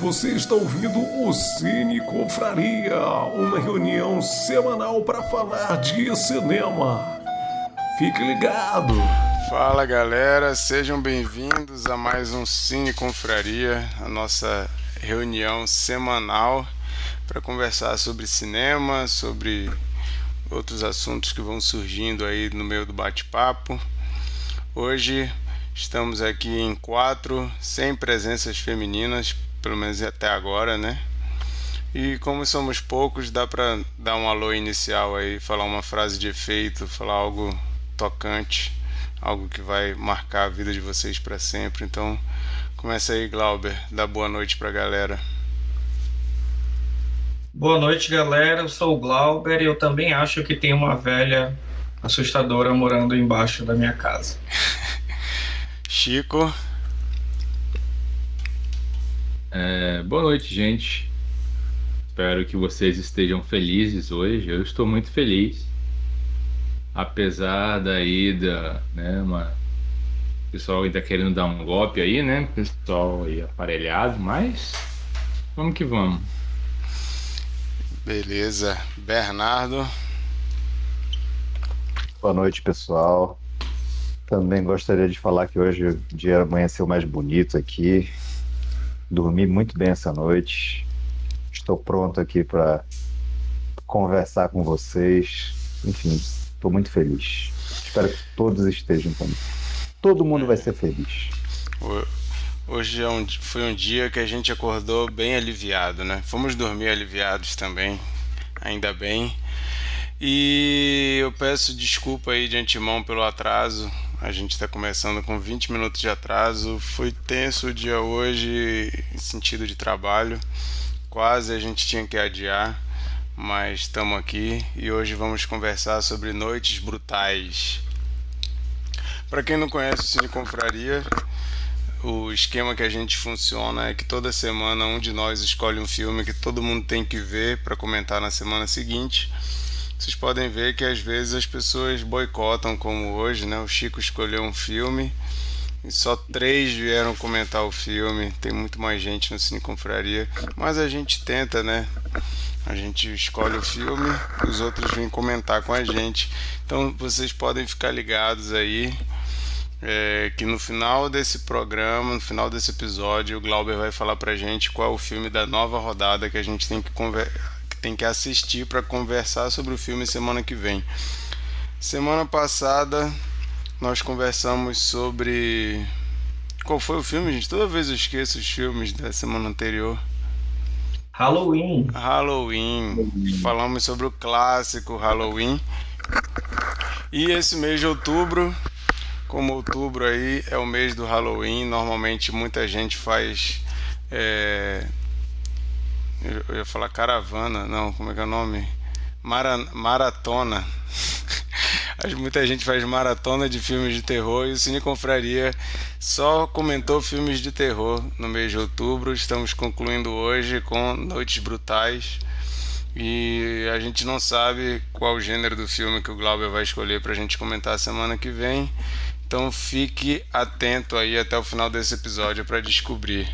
Você está ouvindo o Cine Confraria, uma reunião semanal para falar de cinema. Fique ligado! Fala galera, sejam bem-vindos a mais um Cine Confraria, a nossa reunião semanal para conversar sobre cinema, sobre outros assuntos que vão surgindo aí no meio do bate-papo. Hoje estamos aqui em quatro, sem presenças femininas, pelo menos até agora, né? E como somos poucos, dá para dar um alô inicial aí, falar uma frase de efeito, falar algo tocante, algo que vai marcar a vida de vocês para sempre. Então, começa aí, Glauber, dá boa noite para a galera. Boa noite, galera. Eu sou o Glauber e eu também acho que tem uma velha assustadora morando embaixo da minha casa. Chico. É, boa noite, gente. Espero que vocês estejam felizes hoje. Eu estou muito feliz. Apesar da ida, né, uma... o pessoal ainda querendo dar um golpe aí, né? O pessoal aí aparelhado, mas vamos que vamos. Beleza. Bernardo. Boa noite, pessoal. Também gostaria de falar que hoje o dia amanheceu mais bonito aqui. Dormi muito bem essa noite. Estou pronto aqui para conversar com vocês. Enfim, estou muito feliz. Espero que todos estejam também. Todo mundo vai ser feliz. Hoje é um, foi um dia que a gente acordou bem aliviado, né? Fomos dormir aliviados também, ainda bem. E eu peço desculpa aí de antemão pelo atraso. A gente está começando com 20 minutos de atraso. Foi tenso o dia hoje em sentido de trabalho. Quase a gente tinha que adiar, mas estamos aqui e hoje vamos conversar sobre noites brutais. Para quem não conhece o Cine Confraria, o esquema que a gente funciona é que toda semana um de nós escolhe um filme que todo mundo tem que ver para comentar na semana seguinte vocês podem ver que às vezes as pessoas boicotam, como hoje, né? O Chico escolheu um filme e só três vieram comentar o filme. Tem muito mais gente no Cine Confraria, mas a gente tenta, né? A gente escolhe o filme, os outros vêm comentar com a gente. Então vocês podem ficar ligados aí. É, que no final desse programa, no final desse episódio, o Glauber vai falar pra gente qual é o filme da nova rodada que a gente tem que tem que assistir para conversar sobre o filme semana que vem. Semana passada nós conversamos sobre qual foi o filme, gente? Toda vez eu esqueço os filmes da semana anterior. Halloween. Halloween. Falamos sobre o clássico Halloween. E esse mês de outubro, como outubro aí é o mês do Halloween, normalmente muita gente faz é, eu ia falar caravana, não, como é que é o nome? Mara, maratona. Muita gente faz maratona de filmes de terror e o Cine Confraria só comentou filmes de terror no mês de outubro. Estamos concluindo hoje com Noites Brutais. E a gente não sabe qual gênero do filme que o Glauber vai escolher para a gente comentar semana que vem. Então fique atento aí até o final desse episódio para descobrir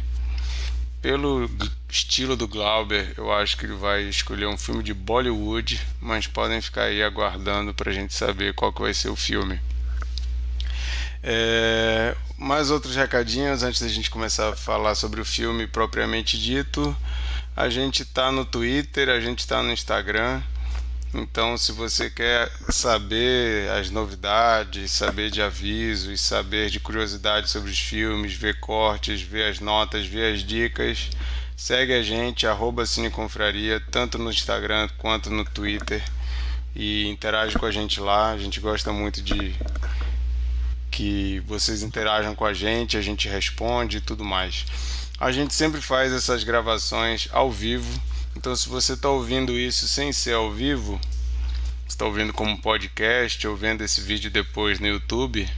pelo estilo do Glauber, eu acho que ele vai escolher um filme de Bollywood, mas podem ficar aí aguardando para a gente saber qual que vai ser o filme. É, mais outros recadinhos antes da gente começar a falar sobre o filme propriamente dito. A gente está no Twitter, a gente está no Instagram. Então, se você quer saber as novidades, saber de avisos, saber de curiosidades sobre os filmes, ver cortes, ver as notas, ver as dicas, segue a gente, arroba Cineconfraria, tanto no Instagram quanto no Twitter e interage com a gente lá. A gente gosta muito de que vocês interajam com a gente, a gente responde e tudo mais. A gente sempre faz essas gravações ao vivo então, se você está ouvindo isso sem ser ao vivo, está ouvindo como podcast ou vendo esse vídeo depois no YouTube,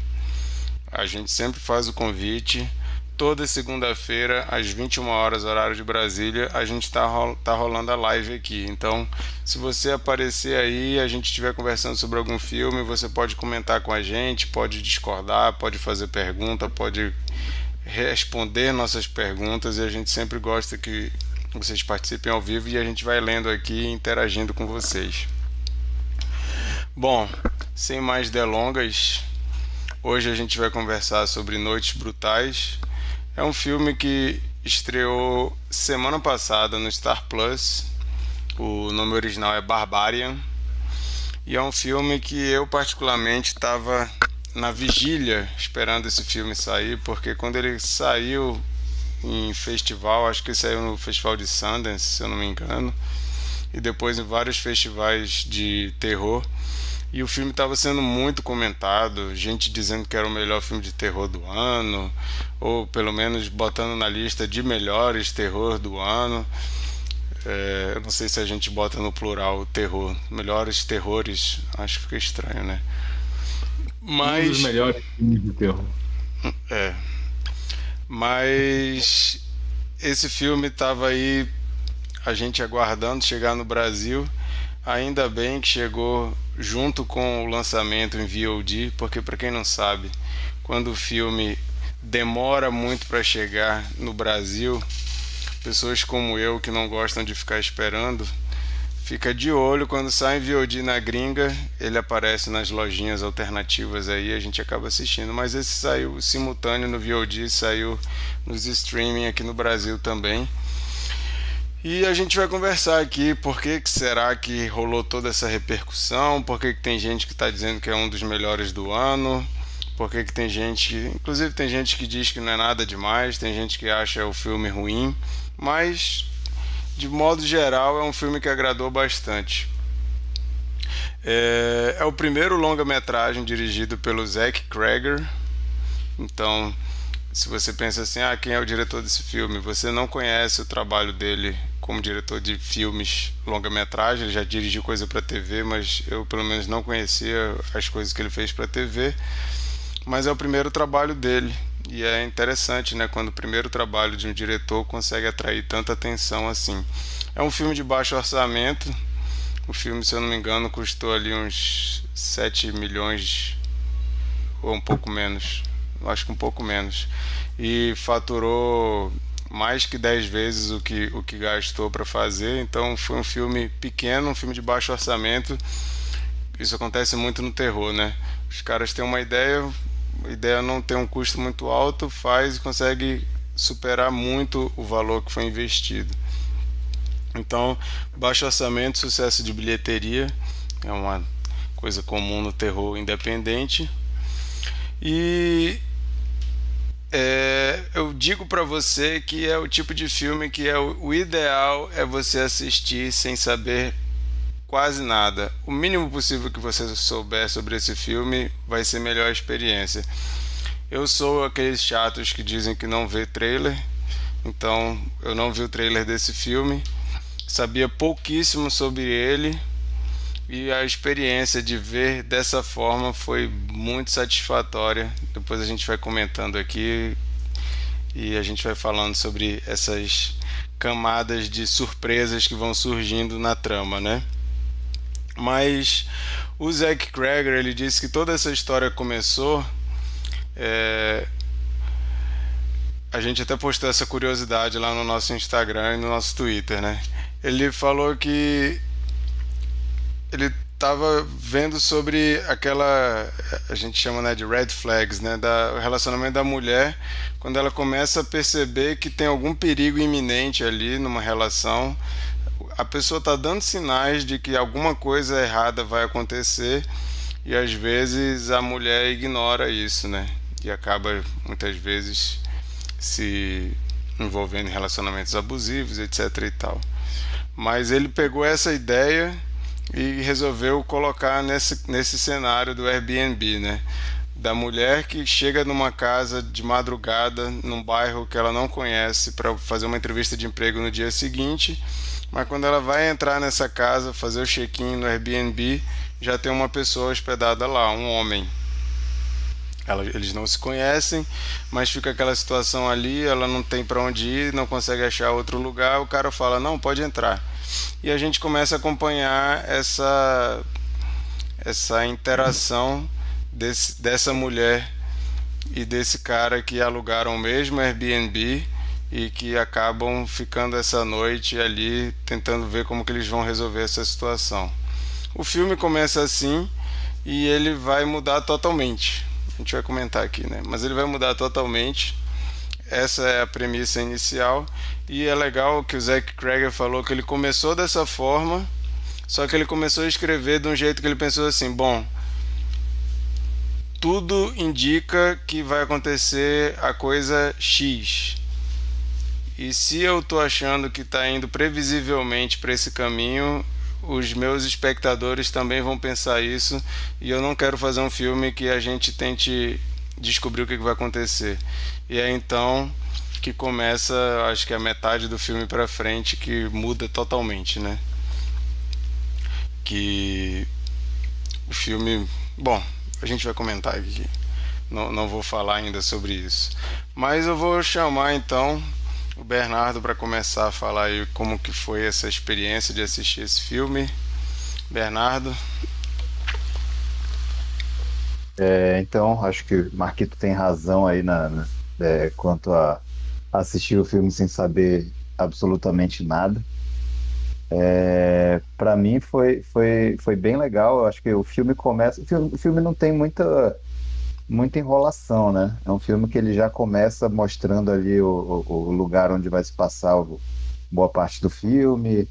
a gente sempre faz o convite. Toda segunda-feira, às 21 horas, horário de Brasília, a gente está tá rolando a live aqui. Então, se você aparecer aí, a gente estiver conversando sobre algum filme, você pode comentar com a gente, pode discordar, pode fazer pergunta, pode responder nossas perguntas e a gente sempre gosta que vocês participem ao vivo e a gente vai lendo aqui e interagindo com vocês. Bom, sem mais delongas, hoje a gente vai conversar sobre Noites Brutais. É um filme que estreou semana passada no Star Plus. O nome original é Barbarian. E é um filme que eu particularmente estava na vigília esperando esse filme sair, porque quando ele saiu em festival, acho que saiu no Festival de Sundance, se eu não me engano, e depois em vários festivais de terror. E o filme estava sendo muito comentado, gente dizendo que era o melhor filme de terror do ano, ou pelo menos botando na lista de melhores terror do ano. É, eu não sei se a gente bota no plural terror, melhores terrores, acho que fica estranho, né? Mas. Um dos melhores filmes de terror. É. Mas esse filme estava aí, a gente aguardando chegar no Brasil. Ainda bem que chegou junto com o lançamento em VOD, porque para quem não sabe, quando o filme demora muito para chegar no Brasil, pessoas como eu que não gostam de ficar esperando, Fica de olho quando sai em VOD na gringa, ele aparece nas lojinhas alternativas aí, a gente acaba assistindo. Mas esse saiu simultâneo no VOD, saiu nos streaming aqui no Brasil também. E a gente vai conversar aqui por que, que será que rolou toda essa repercussão, por que, que tem gente que está dizendo que é um dos melhores do ano, por que, que tem gente que. Inclusive tem gente que diz que não é nada demais, tem gente que acha o filme ruim, mas de modo geral, é um filme que agradou bastante. É, é o primeiro longa-metragem dirigido pelo Zack Cregger. Então, se você pensa assim, ah, quem é o diretor desse filme? Você não conhece o trabalho dele como diretor de filmes longa-metragem. Ele já dirigiu coisa para TV, mas eu pelo menos não conhecia as coisas que ele fez para TV. Mas é o primeiro trabalho dele. E é interessante, né, quando o primeiro trabalho de um diretor consegue atrair tanta atenção assim. É um filme de baixo orçamento. O filme, se eu não me engano, custou ali uns 7 milhões ou um pouco menos. Acho que um pouco menos. E faturou mais que 10 vezes o que, o que gastou para fazer. Então foi um filme pequeno, um filme de baixo orçamento. Isso acontece muito no terror, né? Os caras têm uma ideia, a ideia não tem um custo muito alto, faz e consegue superar muito o valor que foi investido. Então, baixo orçamento, sucesso de bilheteria é uma coisa comum no terror independente. E é, eu digo para você que é o tipo de filme que é o, o ideal é você assistir sem saber quase nada. O mínimo possível que você souber sobre esse filme vai ser melhor a experiência. Eu sou aqueles chatos que dizem que não vê trailer, então eu não vi o trailer desse filme, sabia pouquíssimo sobre ele e a experiência de ver dessa forma foi muito satisfatória. Depois a gente vai comentando aqui e a gente vai falando sobre essas camadas de surpresas que vão surgindo na trama, né? Mas o Zack Cregger ele disse que toda essa história começou. É... A gente até postou essa curiosidade lá no nosso Instagram e no nosso Twitter, né? Ele falou que ele estava vendo sobre aquela a gente chama né, de red flags, né, da o relacionamento da mulher quando ela começa a perceber que tem algum perigo iminente ali numa relação a pessoa está dando sinais de que alguma coisa errada vai acontecer e às vezes a mulher ignora isso, né? E acaba muitas vezes se envolvendo em relacionamentos abusivos, etc e tal. Mas ele pegou essa ideia e resolveu colocar nesse, nesse cenário do Airbnb, né? Da mulher que chega numa casa de madrugada, num bairro que ela não conhece, para fazer uma entrevista de emprego no dia seguinte mas quando ela vai entrar nessa casa, fazer o check-in no Airbnb, já tem uma pessoa hospedada lá, um homem. Ela, eles não se conhecem, mas fica aquela situação ali, ela não tem para onde ir, não consegue achar outro lugar, o cara fala: "Não, pode entrar". E a gente começa a acompanhar essa essa interação desse, dessa mulher e desse cara que alugaram o mesmo Airbnb e que acabam ficando essa noite ali tentando ver como que eles vão resolver essa situação. O filme começa assim e ele vai mudar totalmente. A gente vai comentar aqui, né? Mas ele vai mudar totalmente. Essa é a premissa inicial e é legal que o Zack Crager falou que ele começou dessa forma, só que ele começou a escrever de um jeito que ele pensou assim, bom, tudo indica que vai acontecer a coisa X. E se eu tô achando que está indo previsivelmente para esse caminho, os meus espectadores também vão pensar isso e eu não quero fazer um filme que a gente tente descobrir o que, vai acontecer. E é então que começa, acho que a metade do filme para frente que muda totalmente, né? Que o filme, bom, a gente vai comentar aqui. Não, não vou falar ainda sobre isso. Mas eu vou chamar então o Bernardo para começar a falar aí como que foi essa experiência de assistir esse filme. Bernardo. É, então, acho que o Marquito tem razão aí na, é, quanto a assistir o filme sem saber absolutamente nada. É, para mim foi, foi, foi bem legal. Eu acho que o filme começa. O filme, não tem muita, muita enrolação, né? É um filme que ele já começa mostrando ali o, o, o lugar onde vai se passar boa parte do filme.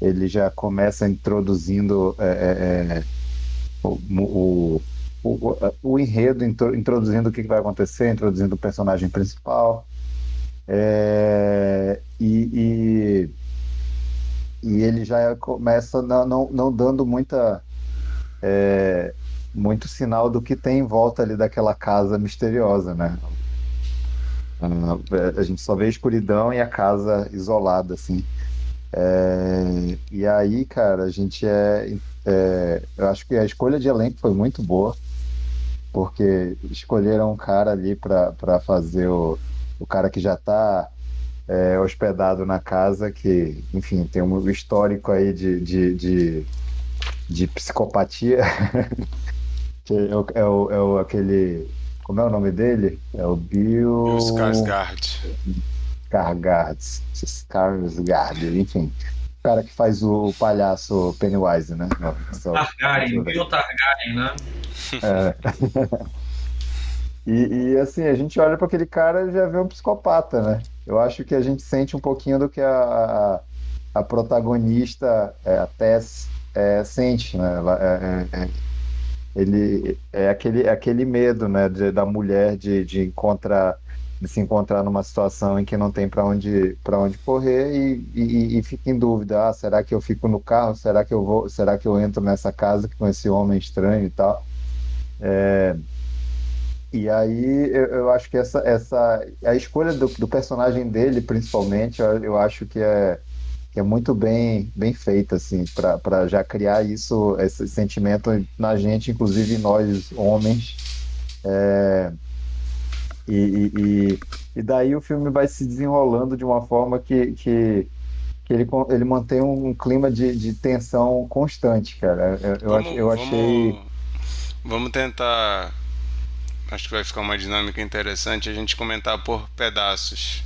Ele já começa introduzindo é, é, é o, o, o, enredo, introduzindo o que vai acontecer, introduzindo o personagem principal. É, e, e, e, ele já começa não, não, não dando muita é, muito sinal do que tem em volta ali daquela casa misteriosa, né? A gente só vê a escuridão e a casa isolada, assim. É, e aí, cara, a gente é, é, Eu acho que a escolha de elenco foi muito boa, porque escolheram um cara ali para fazer o, o cara que já está é, hospedado na casa, que, enfim, tem um histórico aí de, de, de, de psicopatia. Que é, o, é, o, é o, aquele. Como é o nome dele? É o Bill. Bill Skarsgård. Skarsgård. Skarsgård, enfim. O cara que faz o palhaço Pennywise, né? Targaryen, Bill Targaryen, né? É. E, e, assim, a gente olha para aquele cara e já vê um psicopata, né? Eu acho que a gente sente um pouquinho do que a, a, protagonista, é, a Tess, é, sente, né? Ela, é, é, é ele é aquele, é aquele medo, né, de, da mulher de, de encontrar de se encontrar numa situação em que não tem para onde para onde correr e, e, e, fica em dúvida, ah, será que eu fico no carro? Será que eu vou? Será que eu entro nessa casa com esse homem estranho e tal? É, e aí eu, eu, acho que essa essa a escolha do, do personagem dele, principalmente, eu, eu acho que é que é muito bem, bem feita, assim, para já criar isso, esse sentimento na gente, inclusive nós, homens. É, e, e, e, daí o filme vai se desenrolando de uma forma que, que, que ele, ele mantém um clima de, de tensão constante, cara. Eu, vamos, eu achei. Vamos, vamos tentar. Acho que vai ficar uma dinâmica interessante a gente comentar por pedaços.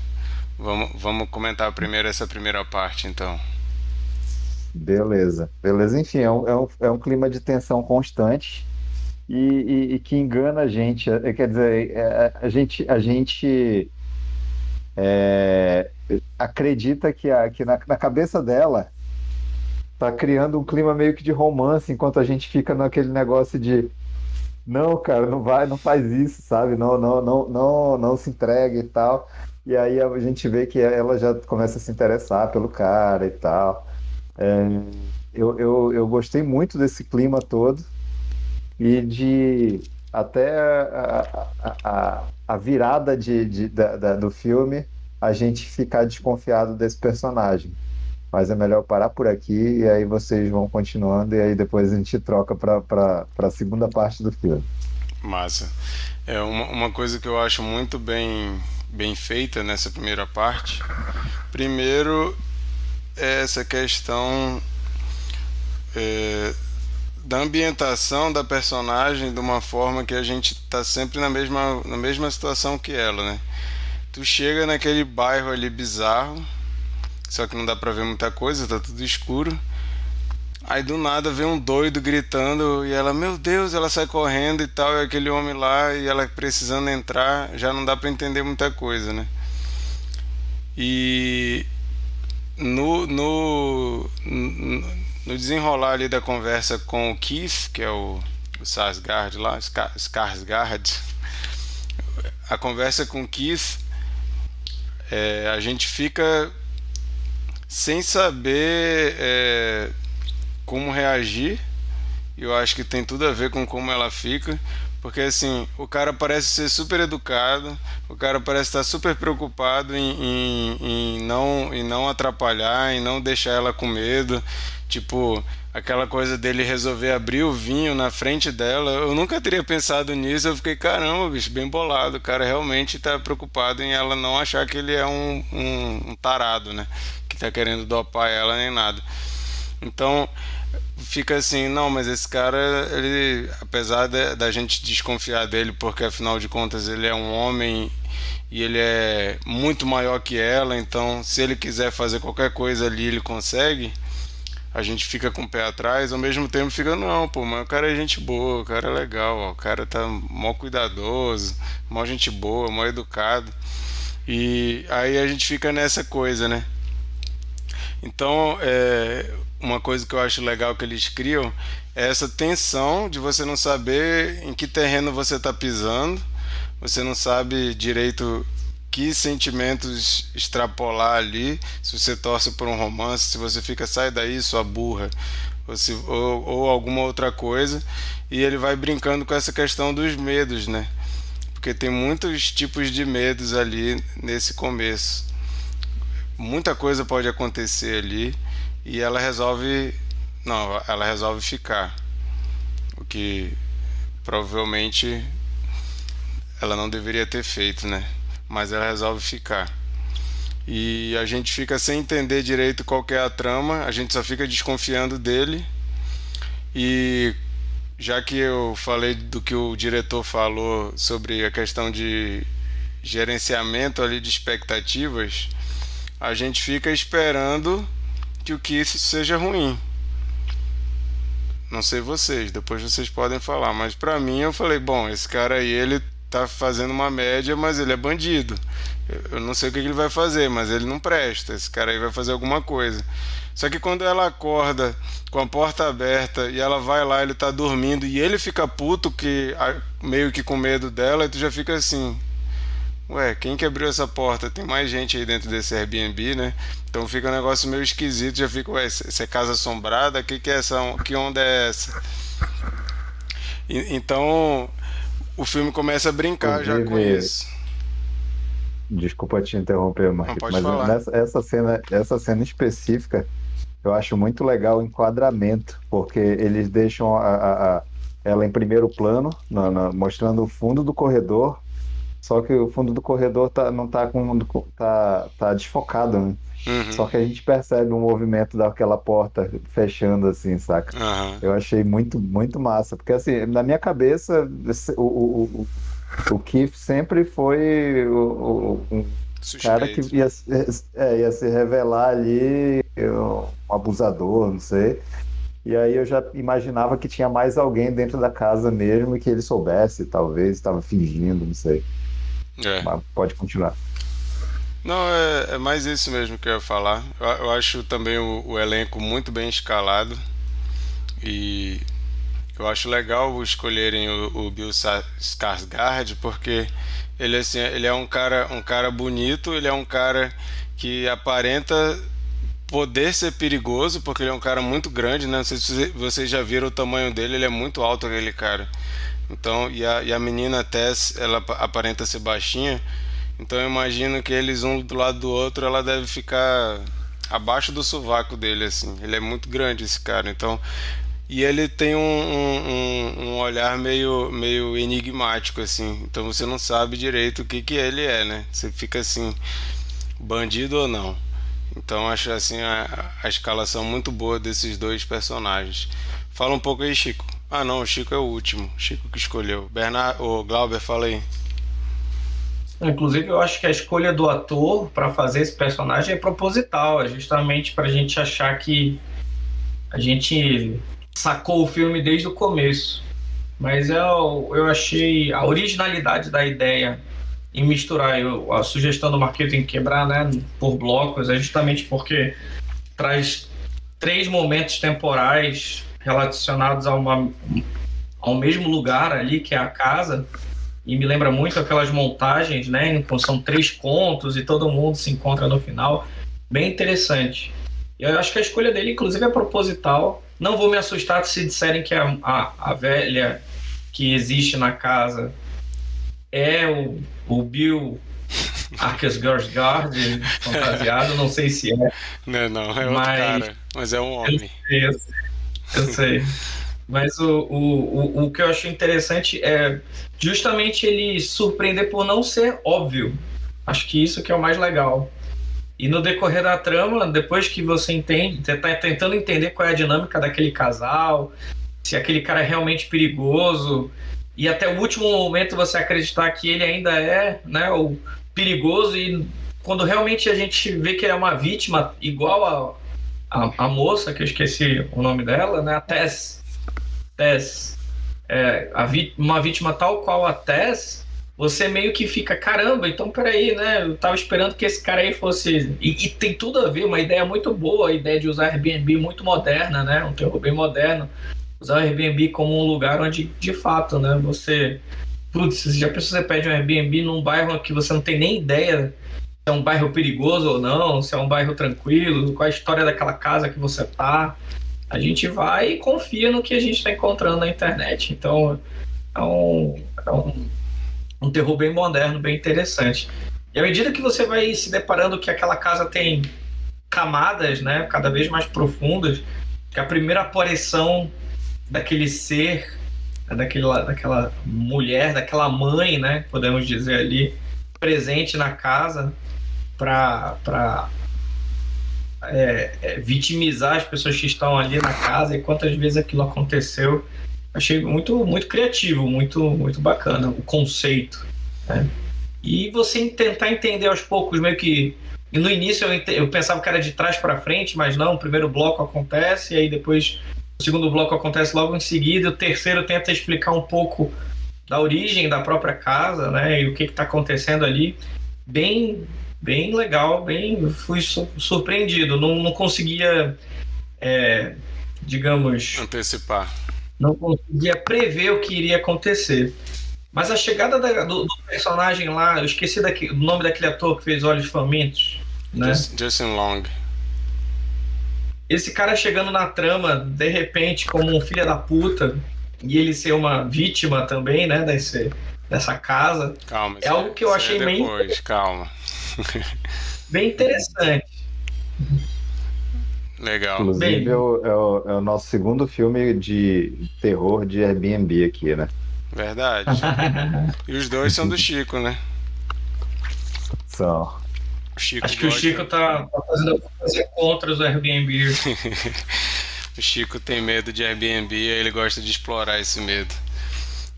Vamos, vamos comentar primeiro essa primeira parte, então. Beleza, beleza. Enfim, é um, é um, é um clima de tensão constante e, e, e que engana a gente. É, quer dizer, é, é, a gente, a gente acredita que, a, que na, na cabeça dela tá criando um clima meio que de romance, enquanto a gente fica naquele negócio de não, cara, não vai, não faz isso, sabe? Não, não, não, não, não se entrega e tal. E aí a gente vê que ela já começa a se interessar pelo cara e tal. É, eu, eu, eu gostei muito desse clima todo e de até a, a, a, a virada de, de da, da, do filme a gente ficar desconfiado desse personagem. Mas é melhor parar por aqui e aí vocês vão continuando e aí depois a gente troca para a segunda parte do filme. Massa. É uma, uma coisa que eu acho muito bem bem feita nessa primeira parte. Primeiro, é essa questão é, da ambientação da personagem de uma forma que a gente tá sempre na mesma, na mesma situação que ela, né? Tu chega naquele bairro ali bizarro, só que não dá pra ver muita coisa, tá tudo escuro. Aí do nada vem um doido gritando e ela, meu Deus, ela sai correndo e tal, e aquele homem lá e ela precisando entrar, já não dá para entender muita coisa, né? E no, no, no desenrolar ali da conversa com o Keith, que é o, o Sarsgaard lá, Skarsgård, a conversa com o Keith, é, a gente fica sem saber é, como reagir. Eu acho que tem tudo a ver com como ela fica. Porque assim, o cara parece ser super educado, o cara parece estar super preocupado em, em, em, não, em não atrapalhar, em não deixar ela com medo. Tipo, aquela coisa dele resolver abrir o vinho na frente dela. Eu nunca teria pensado nisso. Eu fiquei, caramba, bicho, bem bolado. O cara realmente está preocupado em ela não achar que ele é um, um, um tarado, né? Está querendo dopar ela nem nada. Então, fica assim, não, mas esse cara, ele, apesar de, da gente desconfiar dele, porque afinal de contas ele é um homem e ele é muito maior que ela, então se ele quiser fazer qualquer coisa ali, ele consegue. A gente fica com o pé atrás, ao mesmo tempo fica, não, pô, mas o cara é gente boa, o cara é legal, ó, o cara tá mó cuidadoso, mó gente boa, mó educado. E aí a gente fica nessa coisa, né? Então, é, uma coisa que eu acho legal que eles criam é essa tensão de você não saber em que terreno você está pisando, você não sabe direito que sentimentos extrapolar ali, se você torce por um romance, se você fica sai daí, sua burra, ou, se, ou, ou alguma outra coisa, e ele vai brincando com essa questão dos medos, né? Porque tem muitos tipos de medos ali nesse começo. Muita coisa pode acontecer ali e ela resolve não, ela resolve ficar. O que provavelmente ela não deveria ter feito, né? Mas ela resolve ficar. E a gente fica sem entender direito qual é a trama, a gente só fica desconfiando dele. E já que eu falei do que o diretor falou sobre a questão de gerenciamento ali de expectativas, a gente fica esperando que o Keith seja ruim. Não sei vocês, depois vocês podem falar, mas para mim eu falei, bom, esse cara aí ele tá fazendo uma média, mas ele é bandido. Eu não sei o que ele vai fazer, mas ele não presta. Esse cara aí vai fazer alguma coisa. Só que quando ela acorda com a porta aberta e ela vai lá, ele tá dormindo e ele fica puto que meio que com medo dela, e tu já fica assim, ué, quem que abriu essa porta? Tem mais gente aí dentro desse Airbnb, né? Então fica um negócio meio esquisito, já fica, ué, isso é casa assombrada? Que que é essa, que onda é essa? E, então o filme começa a brincar já com isso. Desculpa te interromper, mas nessa, essa cena, essa cena específica, eu acho muito legal o enquadramento, porque eles deixam a, a, a ela em primeiro plano, na, na, mostrando o fundo do corredor só que o fundo do corredor tá, não tá com. tá, tá desfocado, né? Uhum. Só que a gente percebe o movimento daquela porta fechando assim, saca? Uhum. Eu achei muito, muito massa. Porque assim, na minha cabeça, o, o, o, o Keith sempre foi o, o um cara que ia, é, ia se revelar ali um abusador, não sei. E aí eu já imaginava que tinha mais alguém dentro da casa mesmo e que ele soubesse, talvez, estava fingindo, não sei. É. Mas pode continuar. Não, é, é, mais isso mesmo que eu ia falar. Eu, eu acho também o, o, elenco muito bem escalado. E eu acho legal escolherem o, o Bill Skarsgård porque ele, assim, ele é um cara, um cara bonito, ele é um cara que aparenta poder ser perigoso, porque ele é um cara muito grande, né? Não sei se vocês já viram o tamanho dele, ele é muito alto aquele cara. Então, e a, e a menina Tess, ela aparenta ser baixinha. Então eu imagino que eles um do lado do outro, ela deve ficar abaixo do sovaco dele, assim. Ele é muito grande esse cara. Então, e ele tem um, um, um, olhar meio, meio enigmático, assim. Então você não sabe direito o que, que ele é, né? Você fica assim, bandido ou não. Então acho assim a, a escalação muito boa desses dois personagens. Fala um pouco aí, Chico. Ah, não, o Chico é o último. Chico que escolheu. Bernardo, o Glauber, fala aí. Inclusive, eu acho que a escolha do ator para fazer esse personagem é proposital, é justamente para a gente achar que a gente sacou o filme desde o começo. Mas eu, eu achei a originalidade da ideia em misturar eu, a sugestão do marketing quebrar né, por blocos é justamente porque traz três momentos temporais relacionados a uma, ao mesmo lugar ali, que é a casa, e me lembra muito aquelas montagens, né? São três contos e todo mundo se encontra no final. Bem interessante. Eu acho que a escolha dele, inclusive, é proposital. Não vou me assustar se disserem que a, a, a velha que existe na casa é o, o Bill Arcus Guard fantasiado, não sei se é. Não, não, é outro mas... cara, mas é um homem. Eu sei, eu sei. Mas o, o, o, o que eu achei interessante é justamente ele surpreender por não ser óbvio. Acho que isso que é o mais legal. E no decorrer da trama, depois que você entende, você tá tentando entender qual é a dinâmica daquele casal, se aquele cara é realmente perigoso, e até o último momento você acreditar que ele ainda é né, o perigoso, e quando realmente a gente vê que ele é uma vítima igual a, a, moça, que eu esqueci o nome dela, né, a Tess, Tess, é, vi, uma vítima tal qual a Tess, você meio que fica, caramba, então peraí, né? Eu tava esperando que esse cara aí fosse. E, e, tem tudo a ver, uma ideia muito boa, a ideia de usar Airbnb muito moderna, né? Um terror bem moderno. Usar o Airbnb como um lugar onde, de fato, né? Você. Putz, já pensou você pede um Airbnb num bairro que você não tem nem ideia é um bairro perigoso ou não, se é um bairro tranquilo, qual a história daquela casa que você tá a gente vai e confia no que a gente está encontrando na internet. Então, é um, é um, um terror bem moderno, bem interessante. E à medida que você vai se deparando que aquela casa tem camadas, né, cada vez mais profundas, que a primeira aparição daquele ser, daquela, daquela mulher, daquela mãe, né, podemos dizer ali, presente na casa para é, é, vitimizar as pessoas que estão ali na casa e quantas vezes aquilo aconteceu. Achei muito, muito criativo, muito, muito bacana o conceito. Né? E você tentar entender aos poucos, meio que. no início eu, eu pensava que era de trás para frente, mas não, o primeiro bloco acontece, e aí depois o segundo bloco acontece logo em seguida, o terceiro tenta explicar um pouco da origem da própria casa, né, e o que está acontecendo ali. Bem, bem legal, bem fui surpreendido. Não, não conseguia, é, digamos, antecipar. Não conseguia prever o que iria acontecer. Mas a chegada da, do, do, personagem lá, eu esqueci daqui, o nome daquele ator que fez Olhos Famintos, né? Justin Long. Esse cara chegando na trama, de repente, como um filho da puta, e ele ser uma vítima também, né, desse, dessa casa. Calma, é algo que eu achei é depois, meio. Calma. Bem interessante. Legal. Inclusive, Bem... é, o, é, o, é, o, nosso segundo filme de terror de Airbnb aqui, né? Verdade. e os dois são do Chico, né? São. Chico Acho que o Chico tá, tá fazendo fazer contra os Airbnb. o Chico tem medo de Airbnb e ele gosta de explorar esse medo.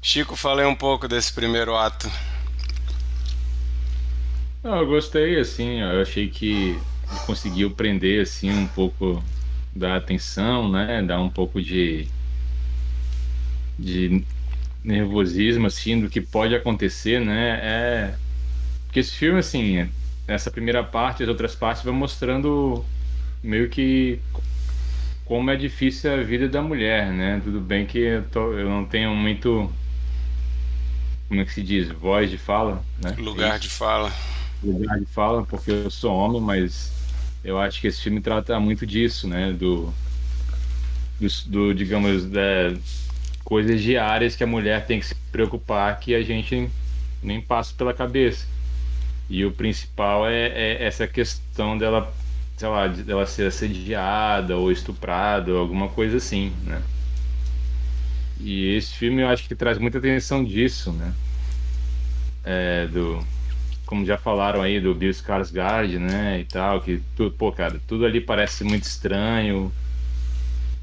Chico, falei um pouco desse primeiro ato. Não, eu gostei, assim, eu achei que conseguiu prender, assim, um pouco da atenção, né, dar um pouco de de nervosismo, assim, do que pode acontecer, né, é... Porque esse filme, assim, essa primeira parte, as outras partes vão mostrando meio que como é difícil a vida da mulher, né, tudo bem que eu, tô, eu não tenho muito como é que se diz, voz de fala, né? Lugar de fala lugar de fala, porque eu sou homem, mas eu acho que esse filme trata muito disso, né? Do, do, do digamos, da, coisas diárias que a mulher tem que se preocupar que a gente nem passa pela cabeça. E o principal é, é essa questão dela, sei lá, dela ser assediada ou estuprada ou alguma coisa assim, né? E esse filme eu acho que traz muita atenção disso, né? É, do, como já falaram aí do Bill Skarsgård, né, e tal, que tudo, pô, cara, tudo ali parece muito estranho.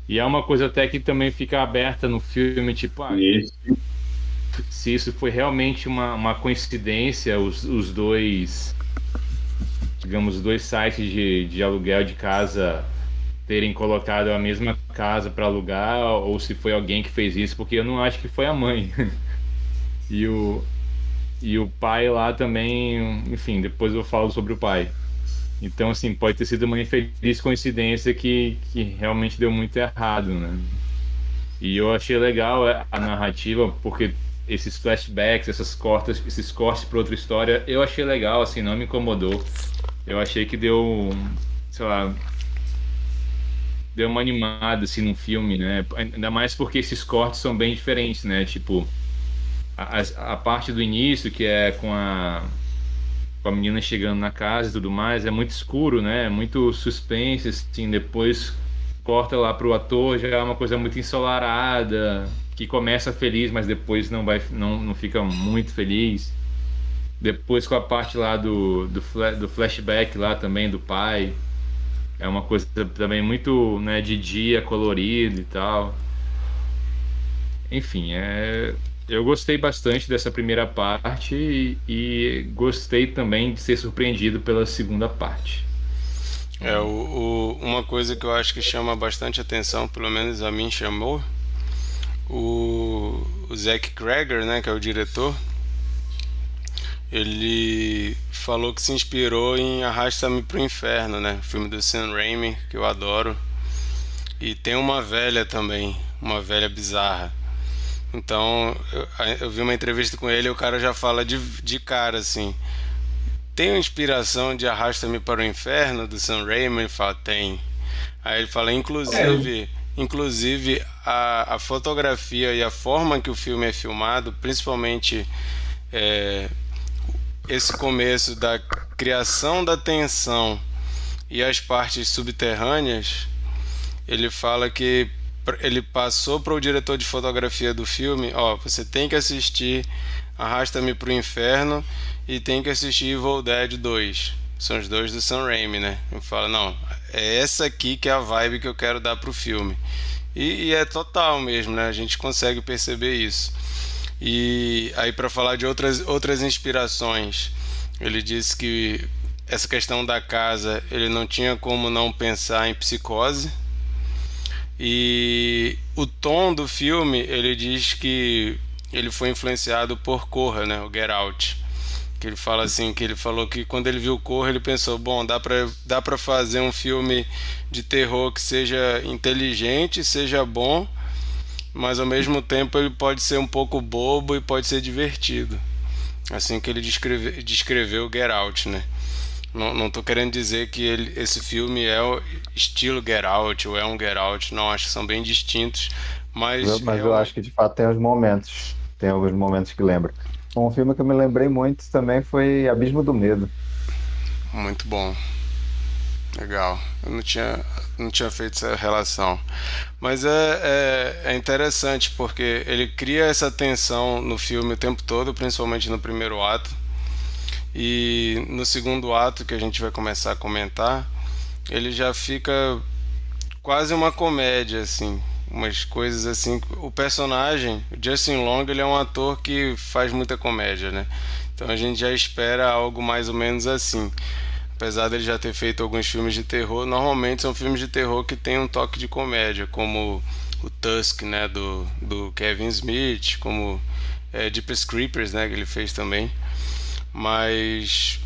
E é uma coisa até que também fica aberta no filme, tipo, ah, Isso. se isso foi realmente uma, uma coincidência, os, os dois, digamos, os dois sites de, de aluguel de casa terem colocado a mesma casa para alugar, ou se foi alguém que fez isso, porque eu não acho que foi a mãe. e o, e o pai lá também, enfim, depois eu falo sobre o pai. Então, assim, pode ter sido uma infeliz coincidência que, que realmente deu muito errado, né? E eu achei legal a narrativa, porque esses flashbacks, essas cortas, esses cortes para outra história, eu achei legal, assim, não me incomodou. Eu achei que deu, sei lá, deu uma animada, assim, no filme, né? Ainda mais porque esses cortes são bem diferentes, né? Tipo, a, a parte do início, que é com a com a menina chegando na casa e tudo mais, é muito escuro, né? É muito suspense, assim, depois corta lá pro ator, já é uma coisa muito ensolarada, que começa feliz, mas depois não vai não, não fica muito feliz. Depois com a parte lá do, do, do flashback lá também do pai. É uma coisa também muito, né, de dia, colorido e tal. Enfim, é eu gostei bastante dessa primeira parte e, gostei também de ser surpreendido pela segunda parte. É, o, o, uma coisa que eu acho que chama bastante atenção, pelo menos a mim chamou, o, o Zack Krager, né, que é o diretor, ele falou que se inspirou em Arrasta-me pro Inferno, né, filme do Sam Raimi, que eu adoro, e tem uma velha também, uma velha bizarra então, eu, eu, vi uma entrevista com ele e o cara já fala de, de cara assim. Tem inspiração de Arrasta-me para o Inferno do Sam Raimi? Ele fala, tem. Aí ele fala, inclusive, é. inclusive a, a fotografia e a forma que o filme é filmado, principalmente é, esse começo da criação da tensão e as partes subterrâneas, ele fala que ele passou para o diretor de fotografia do filme, ó, você tem que assistir Arrasta-me pro Inferno e tem que assistir Evil Dead 2. São os dois do Sam Raimi, né? Ele fala, não, é essa aqui que é a vibe que eu quero dar pro filme. E, e é total mesmo, né? A gente consegue perceber isso. E aí para falar de outras outras inspirações, ele disse que essa questão da casa, ele não tinha como não pensar em psicose, e o tom do filme, ele diz que ele foi influenciado por Corra, né, o Get Out. Que ele fala assim, que ele falou que quando ele viu Corra, ele pensou, bom, dá para dá para fazer um filme de terror que seja inteligente, seja bom, mas ao mesmo tempo ele pode ser um pouco bobo e pode ser divertido. Assim que ele descreve, descreveu Get Out, né? Não, não tô querendo dizer que ele, esse filme é o estilo Get Out ou é um Get Out, não, acho que são bem distintos, mas... Eu, mas é eu acho que de fato tem os momentos, tem alguns momentos que lembra. Um filme que eu me lembrei muito também foi Abismo do Medo. Muito bom. Legal. Eu não tinha, não tinha feito essa relação. Mas é, é, é, interessante porque ele cria essa tensão no filme o tempo todo, principalmente no primeiro ato. E no segundo ato, que a gente vai começar a comentar, ele já fica quase uma comédia, assim. Umas coisas assim. O personagem, o Justin Long, ele é um ator que faz muita comédia, né? Então a gente já espera algo mais ou menos assim. Apesar dele já ter feito alguns filmes de terror, normalmente são filmes de terror que tem um toque de comédia, como o Tusk, né, do, do Kevin Smith, como é, Deep Creepers, né, que ele fez também mas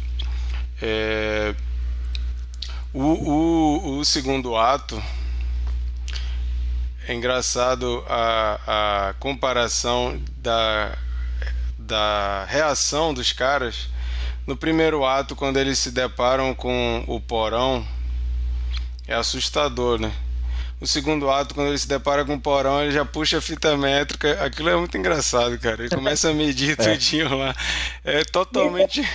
é, o, o, o, segundo ato é engraçado a, a comparação da, da reação dos caras no primeiro ato quando eles se deparam com o porão é assustador, né? O segundo ato, quando ele se depara com o porão, ele já puxa a fita métrica. Aquilo é muito engraçado, cara. Ele começa a medir é. tudinho lá. É totalmente.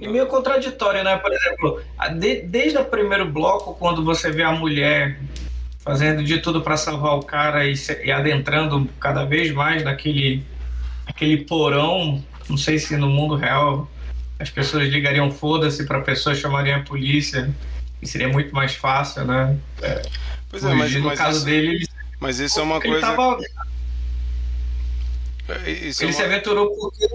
E meio contraditório, né? Por exemplo, de, desde o primeiro bloco, quando você vê a mulher fazendo de tudo para salvar o cara e, se, e, adentrando cada vez mais naquele aquele porão, não sei se no mundo real as pessoas ligariam foda-se para pessoas chamarem a polícia seria muito mais fácil, né? É. Pois é, mas, no mas caso isso, dele, ele, mas isso é uma ele coisa. tava- Isso é ele se uma- aventurou porque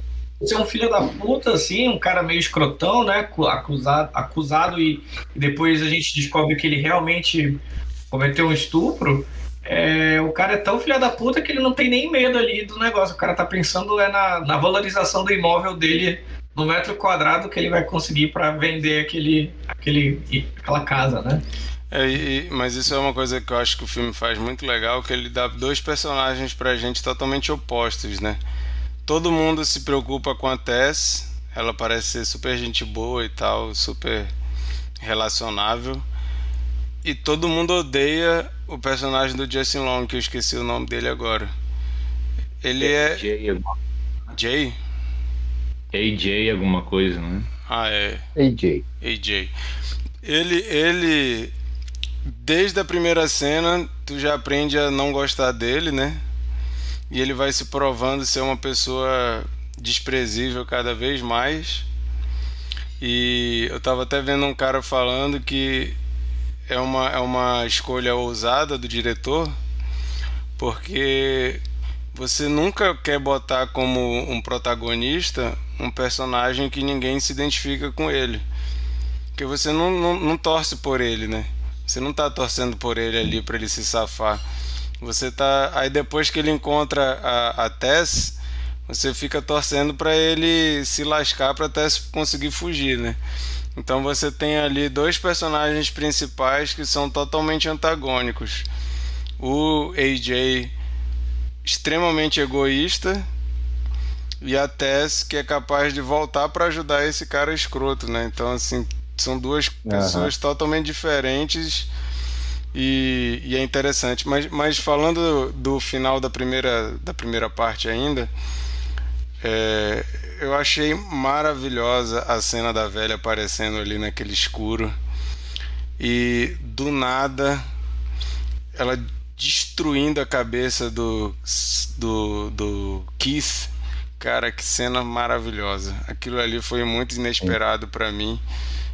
ser um filho da puta, assim, um cara meio escrotão, né? cu- Acusado, acusado e, e depois a gente descobre que ele realmente cometeu um estupro. É, o cara é tão filho da puta que ele não tem nem medo ali do negócio. O cara tá pensando é na, na valorização do imóvel dele no metro quadrado que ele vai conseguir para vender aquele, aquele, aquela casa, né? É, e- mas isso é uma coisa que eu acho que o filme faz muito legal, que ele dá dois personagens pra gente totalmente opostos, né? Todo mundo se preocupa com a Tess, ela parece ser super gente boa e tal, super relacionável. E todo mundo odeia o personagem do Justin Long, que eu esqueci o nome dele agora. Ele é AJ, alguma- Jay? AJ, alguma coisa, né? Ah, é. AJ. AJ. Ele, ele, desde a primeira cena, tu já aprende a não gostar dele, né? E ele vai se provando ser uma pessoa desprezível cada vez mais. E eu tava até vendo um cara falando que é uma, é uma escolha ousada do diretor, porque você nunca quer botar como um protagonista um personagem que ninguém se identifica com ele. Porque você não, não, não torce por ele, né? Você não tá torcendo por ele ali para ele se safar. Você tá. Aí depois que ele encontra a, a Tess, você fica torcendo para ele se lascar para Tess conseguir fugir, né? Então você tem ali dois personagens principais que são totalmente antagônicos. O AJ extremamente egoísta e a Tess que é capaz de voltar para ajudar esse cara escroto, né? Então assim, são duas pessoas totalmente diferentes e, e é interessante. Mas, mas falando do final da primeira, da primeira parte ainda, é, eu achei maravilhosa a cena da velha aparecendo ali naquele escuro e do nada ela destruindo a cabeça do, do, do Keith. Cara, que cena maravilhosa. Aquilo ali foi muito inesperado para mim.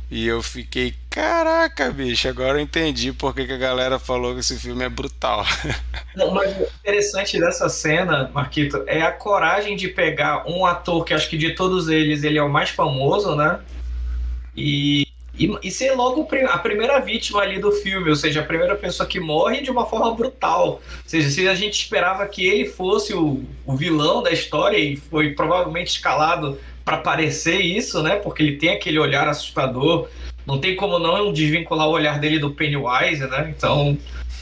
E eu fiquei, caraca, bicho, agora eu entendi por que, que a galera falou que esse filme é brutal. Não, mas o interessante dessa cena, Marquito, é a coragem de pegar um ator que acho que de todos eles ele é o mais famoso, né? E, e, e ser logo a primeira vítima ali do filme, ou seja, a primeira pessoa que morre de uma forma brutal. Ou seja, se a gente esperava que ele fosse o, o vilão da história e foi provavelmente escalado para parecer isso, né? Porque ele tem aquele olhar assustador. Não tem como não desvincular o olhar dele do Pennywise, né? Então,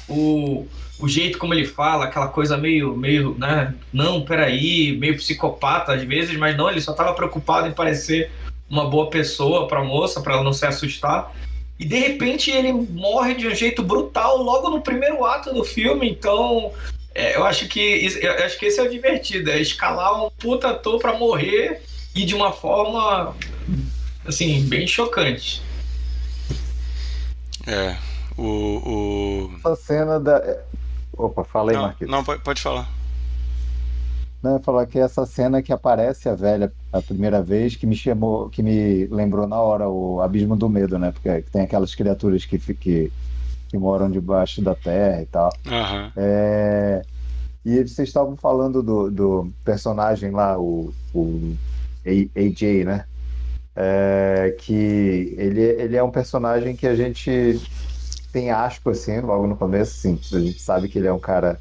o, o jeito como ele fala, aquela coisa meio, meio, né? Não, peraí, meio psicopata às vezes, mas não, ele só estava preocupado em parecer uma boa pessoa para a moça, para ela não se assustar. E de repente ele morre de um jeito brutal logo no primeiro ato do filme, então é, eu acho que isso- eu acho que esse é o divertido, é escalar um puta ator para morrer e de uma forma assim, bem chocante. É. O. o... Essa cena da. Opa, fala aí, Não, Marquinhos. não, pode, pode falar. Não, eu falar que essa cena que aparece a velha a primeira vez, que me chamou, que me lembrou na hora o Abismo do Medo, né? Porque tem aquelas criaturas que, que, que moram debaixo da terra e tal. Aham. É, E vocês estavam falando do, do personagem lá, o, o AJ, né? É, que ele, ele é um personagem que a gente tem asco, assim, logo no começo, assim. A gente sabe que ele é um cara.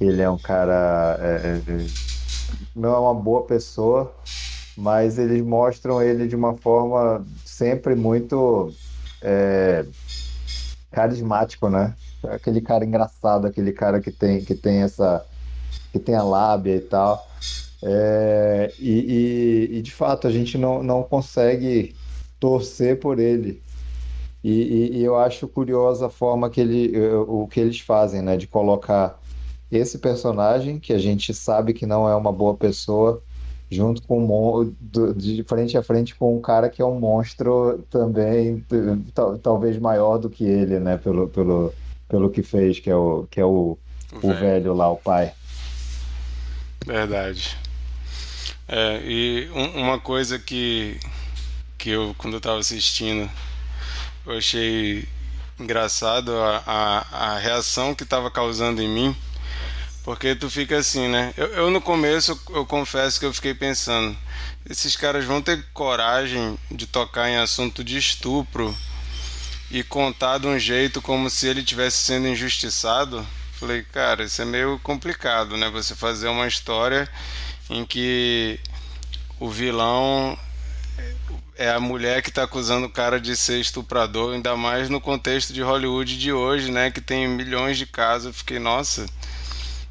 Ele é um cara. é, é, não é uma boa pessoa, mas eles mostram ele de uma forma sempre muito é, carismático, né? Aquele cara engraçado, aquele cara que tem, que tem essa. que tem a lábia e tal. É, e, e- e, de fato a gente não, não consegue torcer por ele. E, e- eu acho curiosa a forma que ele, o que eles fazem, né? De colocar esse personagem, que a gente sabe que não é uma boa pessoa, junto com um de frente a frente com um cara que é um monstro também, talvez maior do que ele, né? Pelo, pelo, pelo que fez, que é o, que é o, O o velho lá, o pai. Verdade. É, e um- uma coisa que, que eu, quando eu tava assistindo, eu achei engraçado a, a, a reação que estava causando em mim, porque tu fica assim, né? Eu, eu no começo, eu confesso que eu fiquei pensando, esses caras vão ter coragem de tocar em assunto de estupro e contar de um jeito como se ele tivesse sendo injustiçado? Falei, cara, isso é meio complicado, né? Você fazer uma história em que o vilão é a mulher que está acusando o cara de ser estuprador, ainda mais no contexto de Hollywood de hoje, né? Que tem milhões de casos. Eu fiquei, nossa,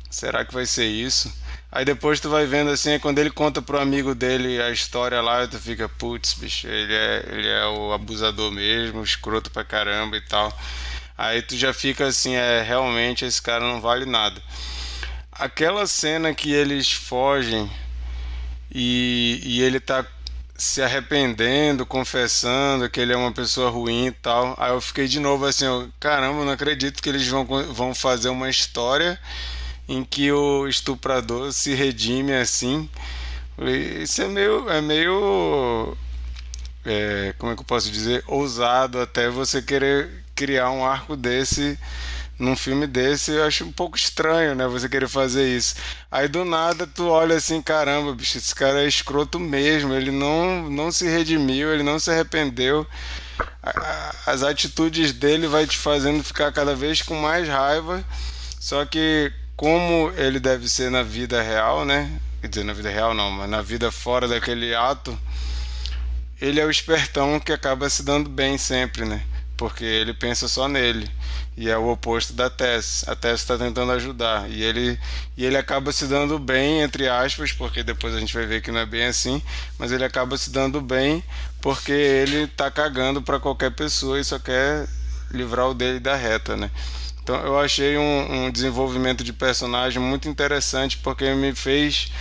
será que vai ser isso? Aí depois tu vai vendo assim, é quando ele conta pro amigo dele a história lá, tu fica, putz, bicho, ele é, ele é o abusador mesmo, escroto pra caramba e tal. Aí tu já fica assim, é, realmente esse cara não vale nada. Aquela cena que eles fogem e, e ele tá se arrependendo, confessando que ele é uma pessoa ruim e tal. Aí eu fiquei de novo assim, eu, caramba, não acredito que eles vão, vão fazer uma história em que o estuprador se redime assim. Isso é meio, é meio, é, como é que eu posso dizer, ousado até você querer criar um arco desse num filme desse, eu acho um pouco estranho, né? Você querer fazer isso. Aí do nada tu olha assim, caramba, bicho, esse cara é escroto mesmo. Ele não, não se redimiu, ele não se arrependeu. As atitudes dele vai te fazendo ficar cada vez com mais raiva. Só que como ele deve ser na vida real, né? Quer dizer, na vida real não, mas na vida fora daquele ato, ele é o espertão que acaba se dando bem sempre, né? porque ele pensa só nele e é o oposto da Tess. A Tess está tentando ajudar e ele e ele acaba se dando bem entre aspas, porque depois a gente vai ver que não é bem assim, mas ele acaba se dando bem porque ele tá cagando para qualquer pessoa e só quer livrar o dele da reta, né? Então eu achei um, um desenvolvimento de personagem muito interessante porque me fez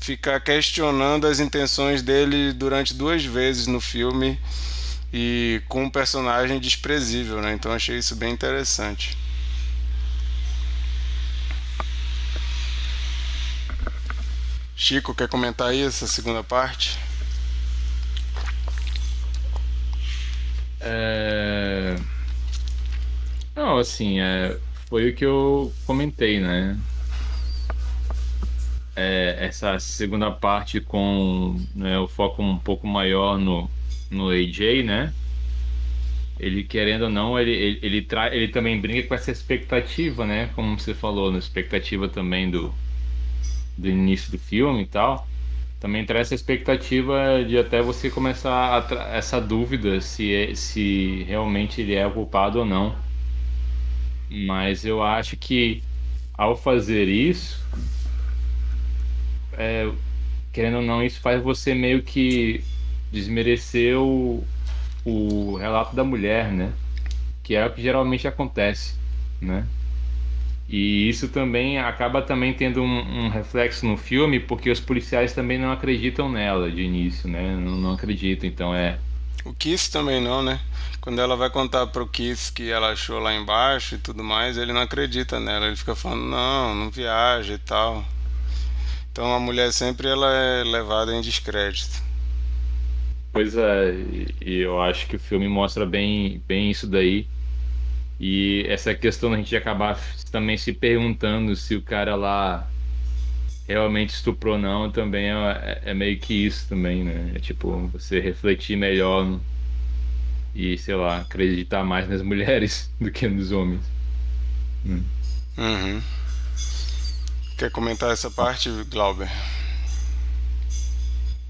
ficar questionando as intenções dele durante duas vezes no filme e com um personagem desprezível, né? Então achei isso bem interessante. Chico, quer comentar aí essa segunda parte? É... Não, assim, é... foi o que eu comentei, né? É, essa segunda parte com né, o foco um pouco maior no, no AJ, né? Ele querendo ou não, ele, ele, ele, tra... ele também brinca com essa expectativa, né? Como você falou, na expectativa também do, do início do filme e tal. Também traz essa expectativa de até você começar tra... essa dúvida se, é, se realmente ele é culpado ou não. Mas eu acho que ao fazer isso, é, querendo ou não, isso faz você meio que desmereceu o, o relato da mulher, né? Que é o que geralmente acontece, né? E isso também acaba também tendo um, um, reflexo no filme, porque os policiais também não acreditam nela de início, né? Não, não acreditam, então é. O Kiss também não, né? Quando ela vai contar pro Kiss que ela achou lá embaixo e tudo mais, ele não acredita nela, ele fica falando, não, não viaja e tal. Então a mulher sempre ela é levada em descrédito. Pois é, e eu acho que o filme mostra bem, bem isso daí. E essa questão da gente acabar também se perguntando se o cara lá realmente estuprou ou não, também é, é, meio que isso também, né? É tipo, você refletir melhor e, sei lá, acreditar mais nas mulheres do que nos homens. Hum. Uhum. Quer comentar essa parte, Glauber?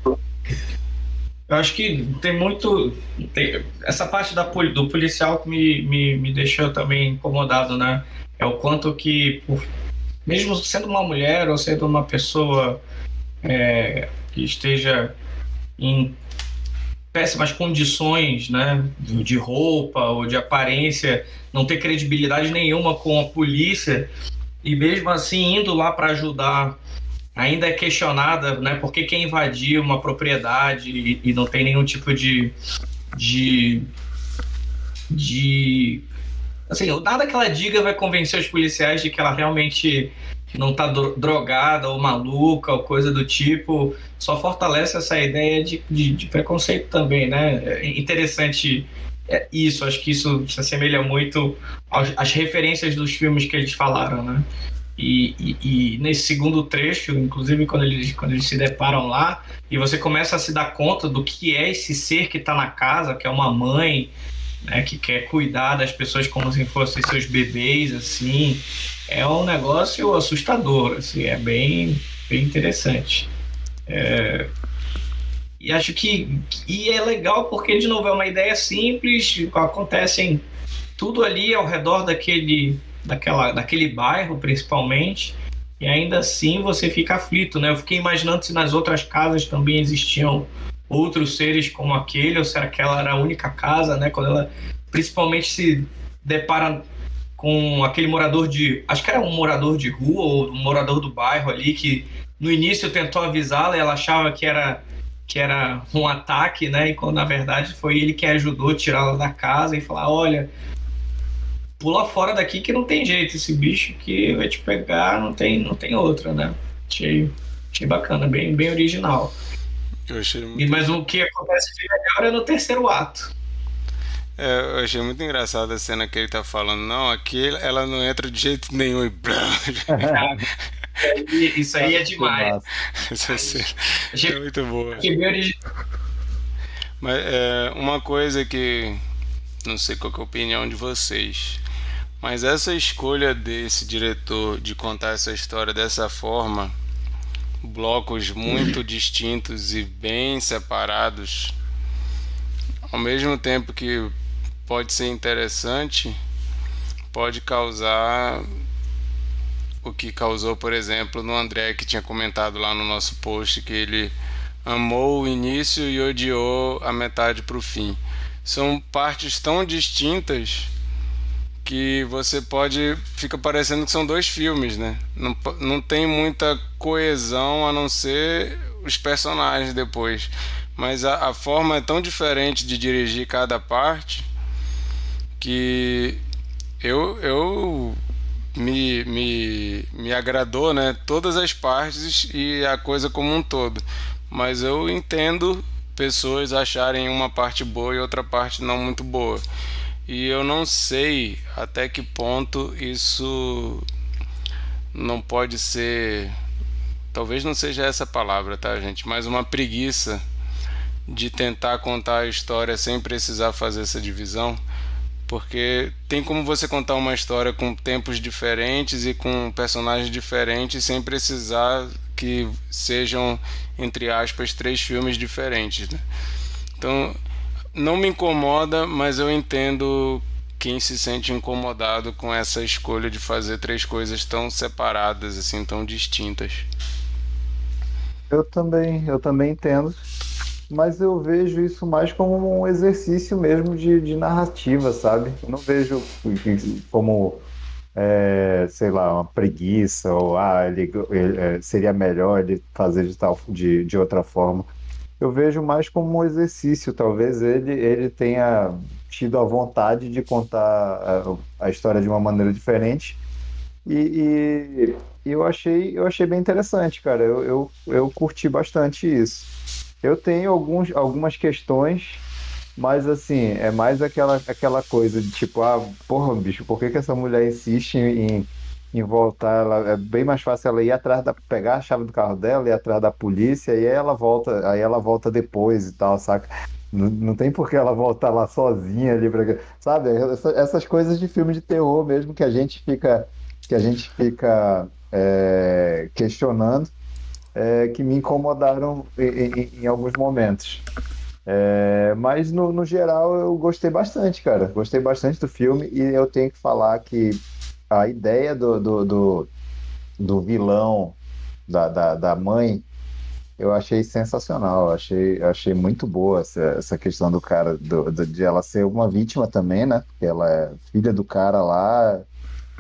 Eu acho que tem muito. Tem, essa parte da, do policial que me, me, me deixou também incomodado, né? É o quanto que, por, mesmo sendo uma mulher ou sendo uma pessoa é, que esteja em péssimas condições, né, de roupa ou de aparência, não ter credibilidade nenhuma com a polícia e mesmo assim indo lá para ajudar ainda é questionada, né? Por que quem invadir uma propriedade e, e, não tem nenhum tipo de, de, de assim, nada que ela diga vai convencer os policiais de que ela realmente não está drogada ou maluca ou coisa do tipo, só fortalece essa ideia de, de, de preconceito também, né? É interessante é, isso, acho que isso se assemelha muito às, às referências dos filmes que eles falaram, né? E, e, e, nesse segundo trecho, inclusive quando eles, quando eles se deparam lá, e você começa a se dar conta do que é esse ser que está na casa, que é uma mãe, né, que quer cuidar das pessoas como se fossem seus bebês, assim, é um negócio assustador, assim, é bem, bem interessante. É, e acho que e é legal porque, de novo, é uma ideia simples, acontecem tudo ali ao redor daquele daquela, daquele bairro, principalmente, e ainda assim você fica aflito, né? Eu fiquei imaginando se nas outras casas também existiam outros seres como aquele, ou se aquela era a única casa, né? Quando ela principalmente se depara com aquele morador de. Acho que era um morador de rua ou um morador do bairro ali que no início tentou avisá-la e ela achava que era que era um ataque, né? E quando na verdade foi ele que ajudou a tirá-la da casa e falar: olha, pula fora daqui que não tem jeito, esse bicho que vai te pegar, não tem, não tem outra, né? Achei, achei bacana, bem, bem original. Eu achei muito... E, mas o que acontece de melhor é no terceiro ato. É, eu achei muito engraçada a cena que ele tá falando. Não, aqui ela não entra de jeito nenhum e Isso aí é demais. Essa cena é muito boa. Mas é, uma coisa que não sei qual é a opinião de vocês. Mas essa escolha desse diretor de contar essa história dessa forma, blocos muito distintos e bem separados, ao mesmo tempo que pode ser interessante, pode causar o que causou, por exemplo, no André que tinha comentado lá no nosso post que ele amou o início e odiou a metade para o fim. São partes tão distintas que você pode. fica parecendo que são dois filmes, né? Não, não tem muita coesão a não ser os personagens depois. Mas a, a forma é tão diferente de dirigir cada parte que eu, eu me, me, me agradou, né? Todas as partes e a coisa como um todo. Mas eu entendo pessoas acharem uma parte boa e outra parte não muito boa. E eu não sei até que ponto isso não pode ser. Talvez não seja essa palavra, tá, gente? Mas uma preguiça de tentar contar a história sem precisar fazer essa divisão. Porque tem como você contar uma história com tempos diferentes e com personagens diferentes sem precisar que sejam, entre aspas, três filmes diferentes. Né? Então, não me incomoda, mas eu entendo quem se sente incomodado com essa escolha de fazer três coisas tão separadas, assim, tão distintas. Eu também, eu também entendo, mas eu vejo isso mais como um exercício mesmo de, de narrativa, sabe? Eu não vejo como, é, sei lá, uma preguiça ou ah, ele, ele, é, seria melhor ele fazer de tal de, de outra forma eu vejo mais como um exercício. Talvez ele, ele tenha tido a vontade de contar a, a história de uma maneira diferente. E, e, eu, achei, eu achei bem interessante, cara. Eu, eu, eu curti bastante isso. Eu tenho alguns, algumas questões, mas assim, é mais aquela, aquela coisa de tipo, ah, porra, bicho, por que, que essa mulher insiste em em voltar, ela, é bem mais fácil ela ir atrás da pegar a chave do carro dela, ir atrás da polícia e aí ela volta, aí ela volta depois e tal, saca? Não, não tem por que ela voltar lá sozinha ali para, sabe? Essa, essas coisas de filme de terror mesmo que a gente fica que a gente fica é, questionando, é, que me incomodaram em, em, em alguns momentos. É, mas no, no geral eu gostei bastante, cara. Gostei bastante do filme e eu tenho que falar que a ideia do, do, do, do vilão, da, da, da, mãe, eu achei sensacional. achei, achei muito boa essa, essa questão do cara, do, do, de ela ser uma vítima também, né? Porque ela é filha do cara lá,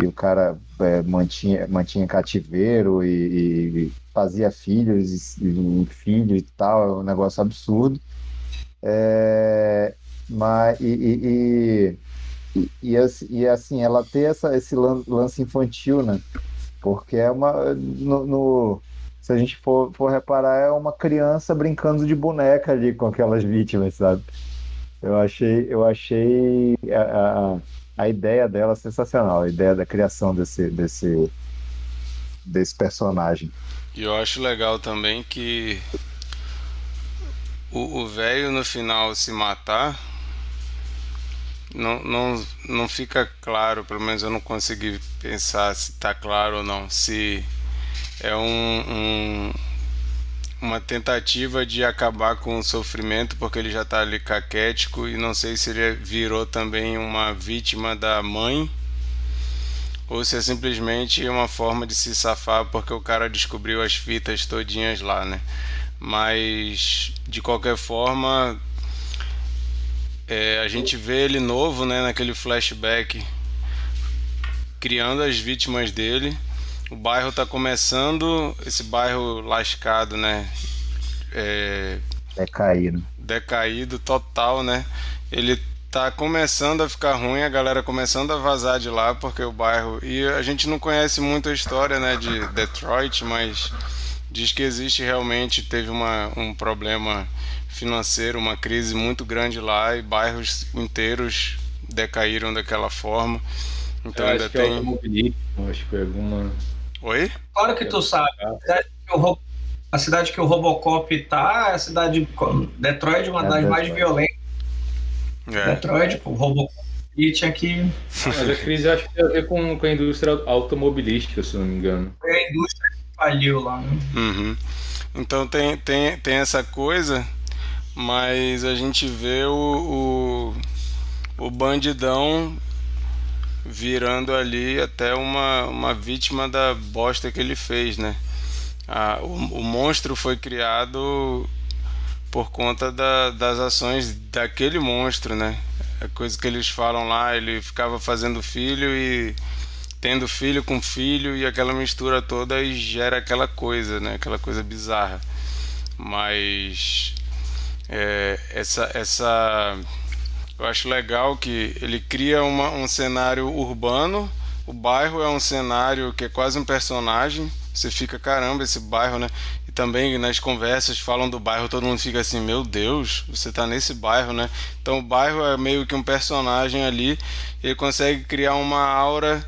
e o cara é, mantinha, mantinha cativeiro e, e fazia filhos e, e filho e tal, é um negócio absurdo. É, mas, e, e, e, e, assim, ela ter essa, esse lance infantil, né? Porque é uma. No, no, se a gente for, for reparar, é uma criança brincando de boneca ali com aquelas vítimas, sabe? Eu achei, eu achei a, a, a ideia dela sensacional, a ideia da criação desse, desse, desse personagem. E eu acho legal também que o velho no final se matar não, não, não fica claro, pelo menos eu não consegui pensar se está claro ou não, se é um, um, uma tentativa de acabar com o sofrimento porque ele já está ali caquético e não sei se ele virou também uma vítima da mãe ou se é simplesmente uma forma de se safar porque o cara descobriu as fitas todinhas lá, né? Mas de qualquer forma é, a gente vê ele novo, né, naquele flashback, criando as vítimas dele. O bairro está começando, esse bairro lascado, né? É, decaído. Decaído total, né? Ele tá começando a ficar ruim, a galera começando a vazar de lá, porque o bairro. E a gente não conhece muito a história, né, de Detroit, mas diz que existe realmente, teve uma, um problema financeiro, uma crise muito grande lá e bairros inteiros decaíram daquela forma. Então Eu ainda acho que tem. é acho que alguma. Oi? Claro que tu sabe. A cidade que o, Robocop tá é a cidade. Detroit, uma É, das mais Detroit. violentas. É. Detroit, o Robocop. E tinha que. Mas a crise acho que tem a ver com, com a indústria automobilística, se não me engano. Foi a indústria que faliu lá, né? Uhum. Então tem, tem, tem essa coisa, mas a gente vê o, o, o bandidão virando ali até uma, uma vítima da bosta que ele fez, né? Ah, o, o monstro foi criado por conta da, das ações daquele monstro, né? A coisa que eles falam lá, ele ficava fazendo filho e tendo filho com filho e aquela mistura toda e gera aquela coisa, né? Aquela coisa bizarra. Mas é, essa essa eu acho legal que ele cria uma, um cenário urbano. O bairro é um cenário que é quase um personagem. Você fica, caramba, esse bairro, né? E também nas conversas falam do bairro, todo mundo fica assim, meu Deus, você tá nesse bairro, né? Então o bairro é meio que um personagem ali. Ele consegue criar uma aura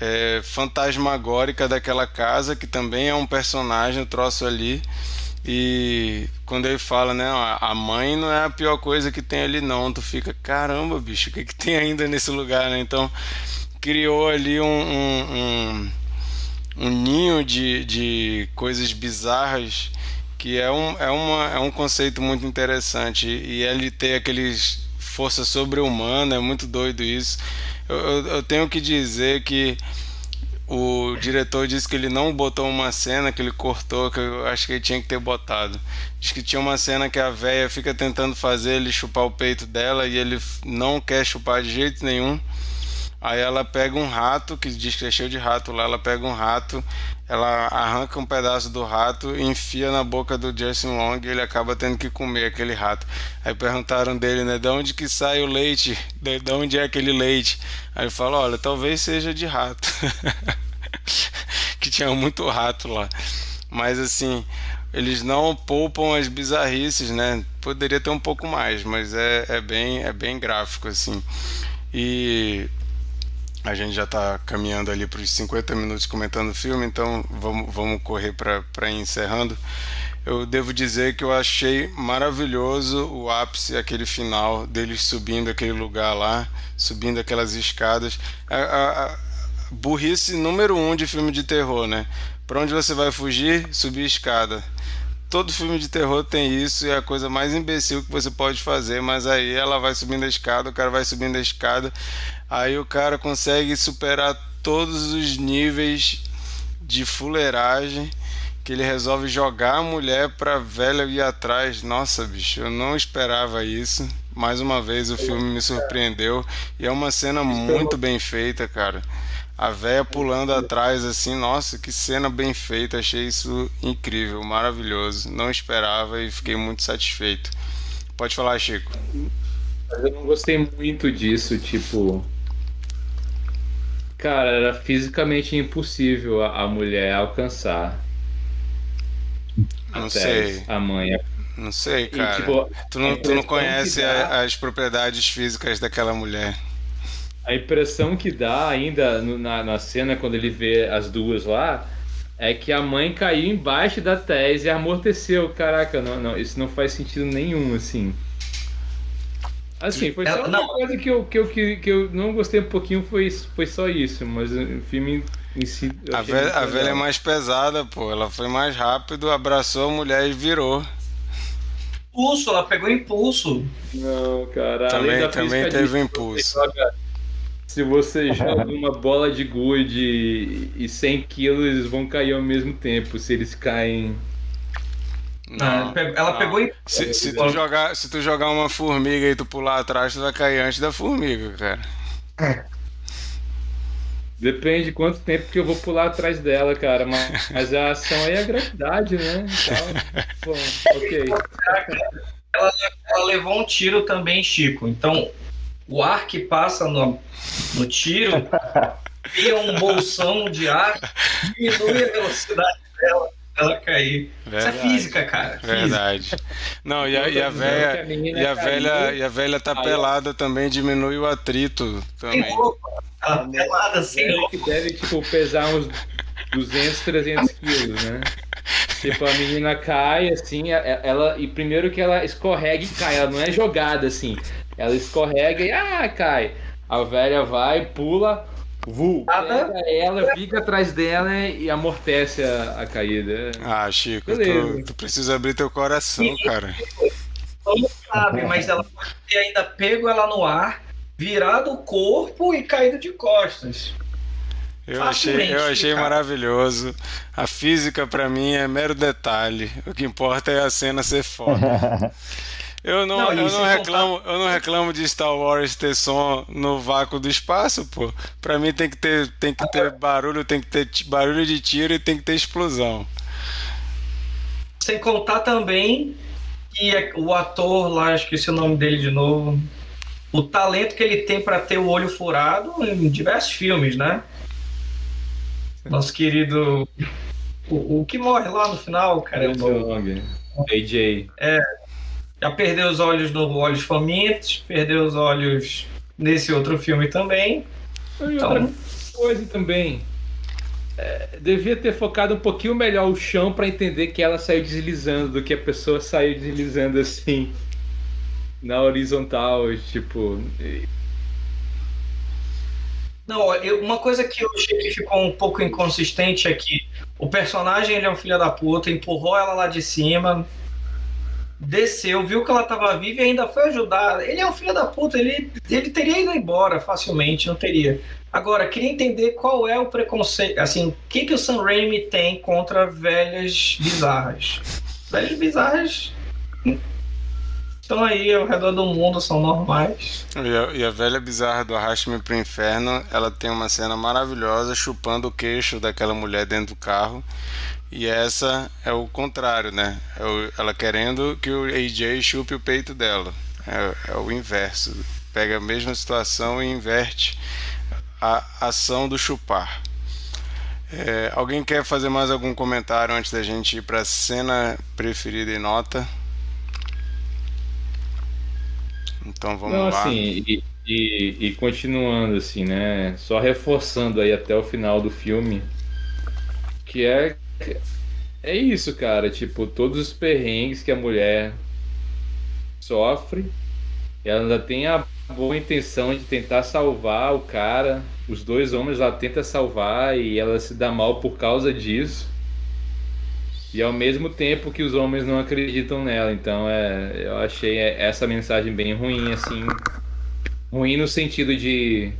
é, fantasmagórica daquela casa, que também é um personagem, o troço ali. E quando ele fala, né, a mãe não é a pior coisa que tem ali não, tu fica, caramba, bicho, o que, que tem ainda nesse lugar, né? Então criou ali um, um, um, um ninho de, de coisas bizarras que é um, é, uma, é um conceito muito interessante e ele ter aqueles força sobre-humana, é muito doido isso. Eu, eu, eu tenho que dizer que o diretor disse que ele não botou uma cena que ele cortou, que eu acho que ele tinha que ter botado. Diz que tinha uma cena que a véia fica tentando fazer ele chupar o peito dela e ele não quer chupar de jeito nenhum. Aí ela pega um rato, que diz que é cheio de rato lá, ela pega um rato, ela arranca um pedaço do rato e enfia na boca do Justin Long e ele acaba tendo que comer aquele rato. Aí perguntaram dele, né, de onde que sai o leite? De, de onde é aquele leite? Aí ele falou, olha, talvez seja de rato. que tinha muito rato lá. Mas assim, eles não poupam as bizarrices, né? Poderia ter um pouco mais, mas é, é, bem, é bem gráfico, assim. E a gente já está caminhando ali para os 50 minutos comentando o filme, então vamos, vamos correr para encerrando. Eu devo dizer que eu achei maravilhoso o ápice, aquele final deles subindo aquele lugar lá, subindo aquelas escadas. A, a, a burrice número um de filme de terror, né? Para onde você vai fugir? Subir escada. Todo filme de terror tem isso e é a coisa mais imbecil que você pode fazer, mas aí ela vai subindo a escada, o cara vai subindo a escada, aí o cara consegue superar todos os níveis de fuleiragem que ele resolve jogar a mulher pra velha ir atrás. Nossa, bicho, eu não esperava isso. Mais uma vez o filme me surpreendeu e é uma cena muito bem feita, cara. A véia pulando atrás assim, nossa, que cena bem feita, achei isso incrível, maravilhoso. Não esperava e fiquei muito satisfeito. Pode falar, Chico. Mas eu não gostei muito disso, tipo. Cara, era fisicamente impossível a, a mulher alcançar. Não a sei. A mãe. Não sei, cara. E, tipo, tu, não, tu não conhece as propriedades físicas daquela mulher. A impressão que dá ainda na, na cena quando ele vê as duas lá é que a mãe caiu embaixo da tese e amorteceu. Caraca, não, não, isso não faz sentido nenhum, assim. Assim, foi só uma coisa que eu, que, eu, que, que eu não gostei um pouquinho, foi, foi só isso, mas o filme em si. A velha, a velha é mais pesada, pô. Ela foi mais rápido, abraçou a mulher e virou. Impulso, ela pegou impulso. Não, cara. Também, também teve impulso. Se você joga uma bola de gude e 100 quilos, eles vão cair ao mesmo tempo. Se eles caem não, ela não. pegou e. Se, se, tu jogar, se tu jogar uma formiga e tu pular atrás, tu vai cair antes da formiga, cara. É. Depende de quanto tempo que eu vou pular atrás dela, cara. Mas, mas a ação aí é a gravidade, né? Então, bom, ok. Ela, ela, levou um tiro também, Chico. Então, o ar que passa no, no tiro cria um bolsão de ar, diminui a velocidade dela ela cair. Verdade. Isso é física, cara. Verdade. Física. Não, e a, e a velha. E a velha, e a velha tá pelada também, diminui o atrito também. Roupa. Ela tá pelada sem roupa. Que deve, tipo, pesar uns 200, 300 quilos, né? Tipo, a menina cai, assim, ela. E primeiro que ela escorrega e cai, ela não é jogada assim. Ela escorrega e ah, cai. A velha vai, pula, Vu, pega ela, fica atrás dela e amortece a, a caída. Ah, Chico, tu, tu, precisa abrir teu coração, Sim, cara. Não sabe, mas ela pode ter ainda pego ela no ar, virado o corpo e caído de costas. Eu achei, eu achei maravilhoso. A física para mim é mero detalhe. O que importa é a cena ser foda. Eu não, não eu não reclamo, contar... eu não reclamo de Star Wars ter som no vácuo do espaço, pô. Pra mim tem que ter, tem que ter barulho, tem que ter barulho de tiro e tem que ter explosão. Sem contar também que é o ator lá, esqueci o nome dele de novo, o talento que ele tem para ter o olho furado em diversos filmes, né? Nosso querido. O, o que morre lá no final, cara. AJ. É, já perdeu os olhos no Olhos Famintos, perdeu os olhos nesse outro filme também. E então... outra coisa também. É, devia ter focado um pouquinho melhor o chão para entender que ela saiu deslizando do que a pessoa saiu deslizando assim na horizontal, tipo. Não, eu, uma coisa que eu achei que ficou um pouco inconsistente é que o personagem ele é um filho da puta, empurrou ela lá de cima, desceu, viu que ela estava viva e ainda foi ajudar. Ele é um filho da puta, ele, ele teria ido embora facilmente, não teria. Agora, queria entender qual é o preconceito, assim, o que, que o Sam Raimi tem contra velhas bizarras. Velhas bizarras estão aí ao redor do mundo, são normais. E a, e a velha bizarra do Arraste-me pro Inferno, ela tem uma cena maravilhosa chupando o queixo daquela mulher dentro do carro e essa é o contrário, né? É o, ela querendo que o AJ chupe o peito dela. É, é, o inverso. Pega a mesma situação e inverte a ação do chupar. É, alguém quer fazer mais algum comentário antes da gente ir para a cena preferida e nota? Então vamos Não, lá. Assim, e, e, e continuando assim, né? Só reforçando aí até o final do filme, que é é isso, cara. Tipo, todos os perrengues que a mulher sofre, ela ainda tem a boa intenção de tentar salvar o cara. Os dois homens ela tenta salvar e ela se dá mal por causa disso. E ao mesmo tempo que os homens não acreditam nela. Então é, eu achei essa mensagem bem ruim, assim. Ruim no sentido de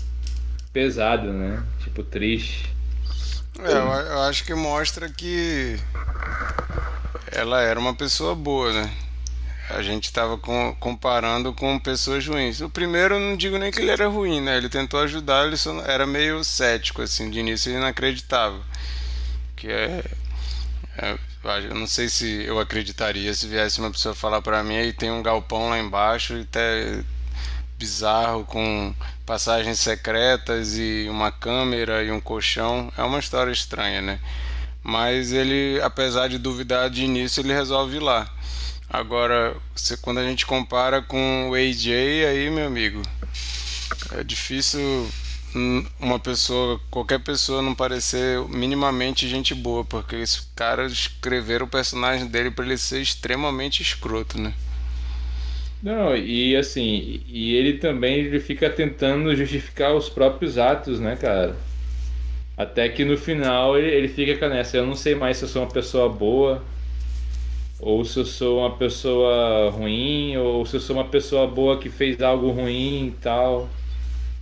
pesado, né? Tipo, triste. É, eu, acho que mostra que ela era uma pessoa boa, né? A gente estava com, comparando com pessoas ruins. O primeiro, não digo nem que ele era ruim, né? Ele tentou ajudar, ele só era meio cético, assim, de início ele não acreditava. Que é, é eu não sei se eu acreditaria se viesse uma pessoa falar para mim aí tem um galpão lá embaixo e até bizarro com passagens secretas e uma câmera e um colchão. É uma história estranha, né? Mas ele, apesar de duvidar de início, ele resolve ir lá. Agora, você, quando a gente compara com o AJ, aí, meu amigo, é difícil uma pessoa, qualquer pessoa não parecer minimamente gente boa, porque esse cara escreveram o personagem dele para ele ser extremamente escroto, né? Não, e assim, e ele também ele fica tentando justificar os próprios atos, né, cara? Até que no final ele, ele fica com essa, eu não sei mais se eu sou uma pessoa boa, ou se eu sou uma pessoa ruim, ou se eu sou uma pessoa boa que fez algo ruim e tal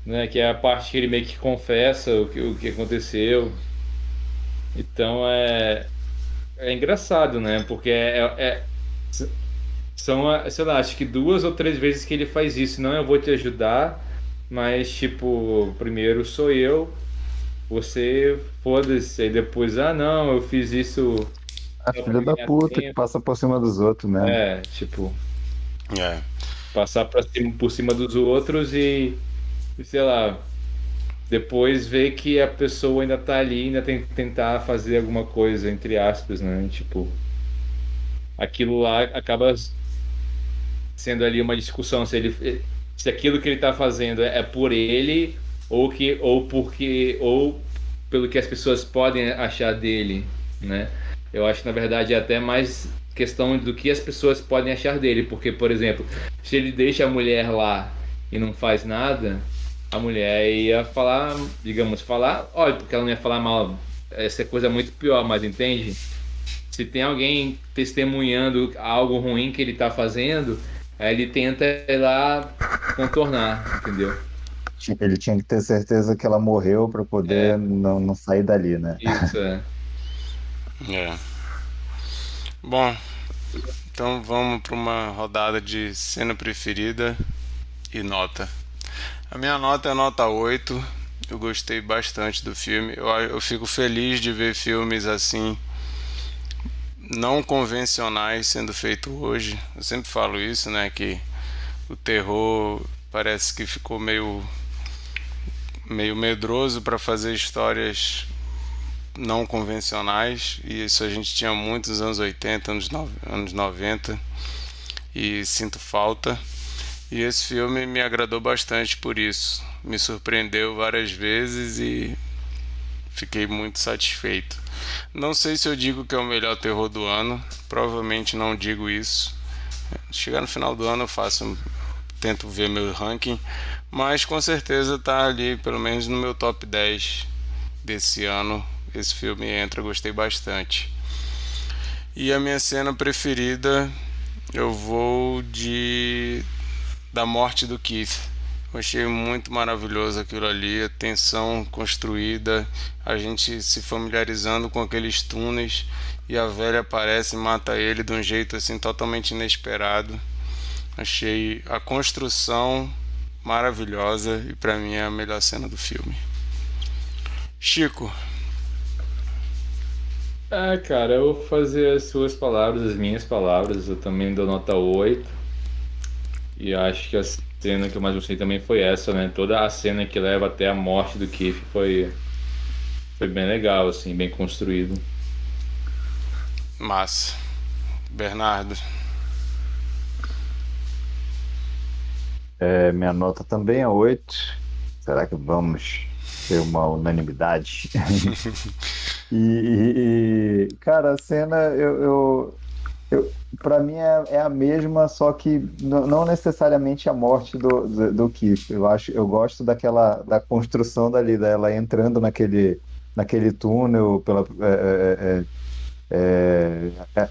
né? Que é a parte que ele meio que confessa o que, o que aconteceu. Então é, é engraçado, né? Porque é, é são, sei lá, acho que duas ou três vezes que ele faz isso. Não, eu vou te ajudar, mas tipo, primeiro sou eu, você foda-se. Aí depois, ah, não, eu fiz isso. A filha da puta tempo. que passa por cima dos outros, né? É, tipo. É. Passar pra cima, por cima dos outros e sei lá, depois ver que a pessoa ainda tá ali, ainda tem que tentar fazer alguma coisa, entre aspas, né? Tipo, aquilo lá acaba sendo ali uma discussão se ele se aquilo que ele tá fazendo é por ele ou que ou porque ou pelo que as pessoas podem achar dele, né? Eu acho que na verdade é até mais questão do que as pessoas podem achar dele, porque por exemplo, se ele deixa a mulher lá e não faz nada, a mulher ia falar, digamos, falar, olha, porque ela não ia falar mal, essa é coisa muito pior, mas entende? Se tem alguém testemunhando algo ruim que ele está fazendo, aí ele tenta ir lá contornar, entendeu? Ele tinha que ter certeza que ela morreu para poder é. não, não sair dali, né? Isso, é. é. Bom, então vamos para uma rodada de cena preferida e nota. A minha nota é nota 8. Eu gostei bastante do filme. Eu, eu fico feliz de ver filmes assim não convencionais sendo feito hoje. Eu sempre falo isso, né, que o terror parece que ficou meio meio medroso para fazer histórias não convencionais e isso a gente tinha muito nos anos 80, anos, no, anos 90 e sinto falta. E esse filme me agradou bastante por isso. Me surpreendeu várias vezes e fiquei muito satisfeito. Não sei se eu digo que é o melhor terror do ano, provavelmente não digo isso. Chegar no final do ano eu faço, tento ver meu ranking, mas com certeza está ali, pelo menos no meu top 10 desse ano. Esse filme entra, gostei bastante. E a minha cena preferida, eu vou de da morte do Keith. Achei muito maravilhoso aquilo ali, a tensão construída, a gente se familiarizando com aqueles túneis e a velha aparece e mata ele de um jeito assim totalmente inesperado. Achei a construção maravilhosa e para mim é a melhor cena do filme. Chico. Ah, cara, eu vou fazer as suas palavras, as minhas palavras. Eu também dou nota 8 e acho que a cena que eu mais gostei também foi essa, né? Toda a cena que leva até a morte do Keith foi, foi bem legal, assim, bem construído. Massa. Bernardo. É, minha nota também é 8. Será que vamos ter uma unanimidade? e, e, e, cara, a cena eu, eu, eu para mim é, é, a mesma, só que não necessariamente a morte do, do, do Keith. Eu acho, eu gosto daquela da construção dali, dela entrando naquele, naquele túnel pela é, é, é, é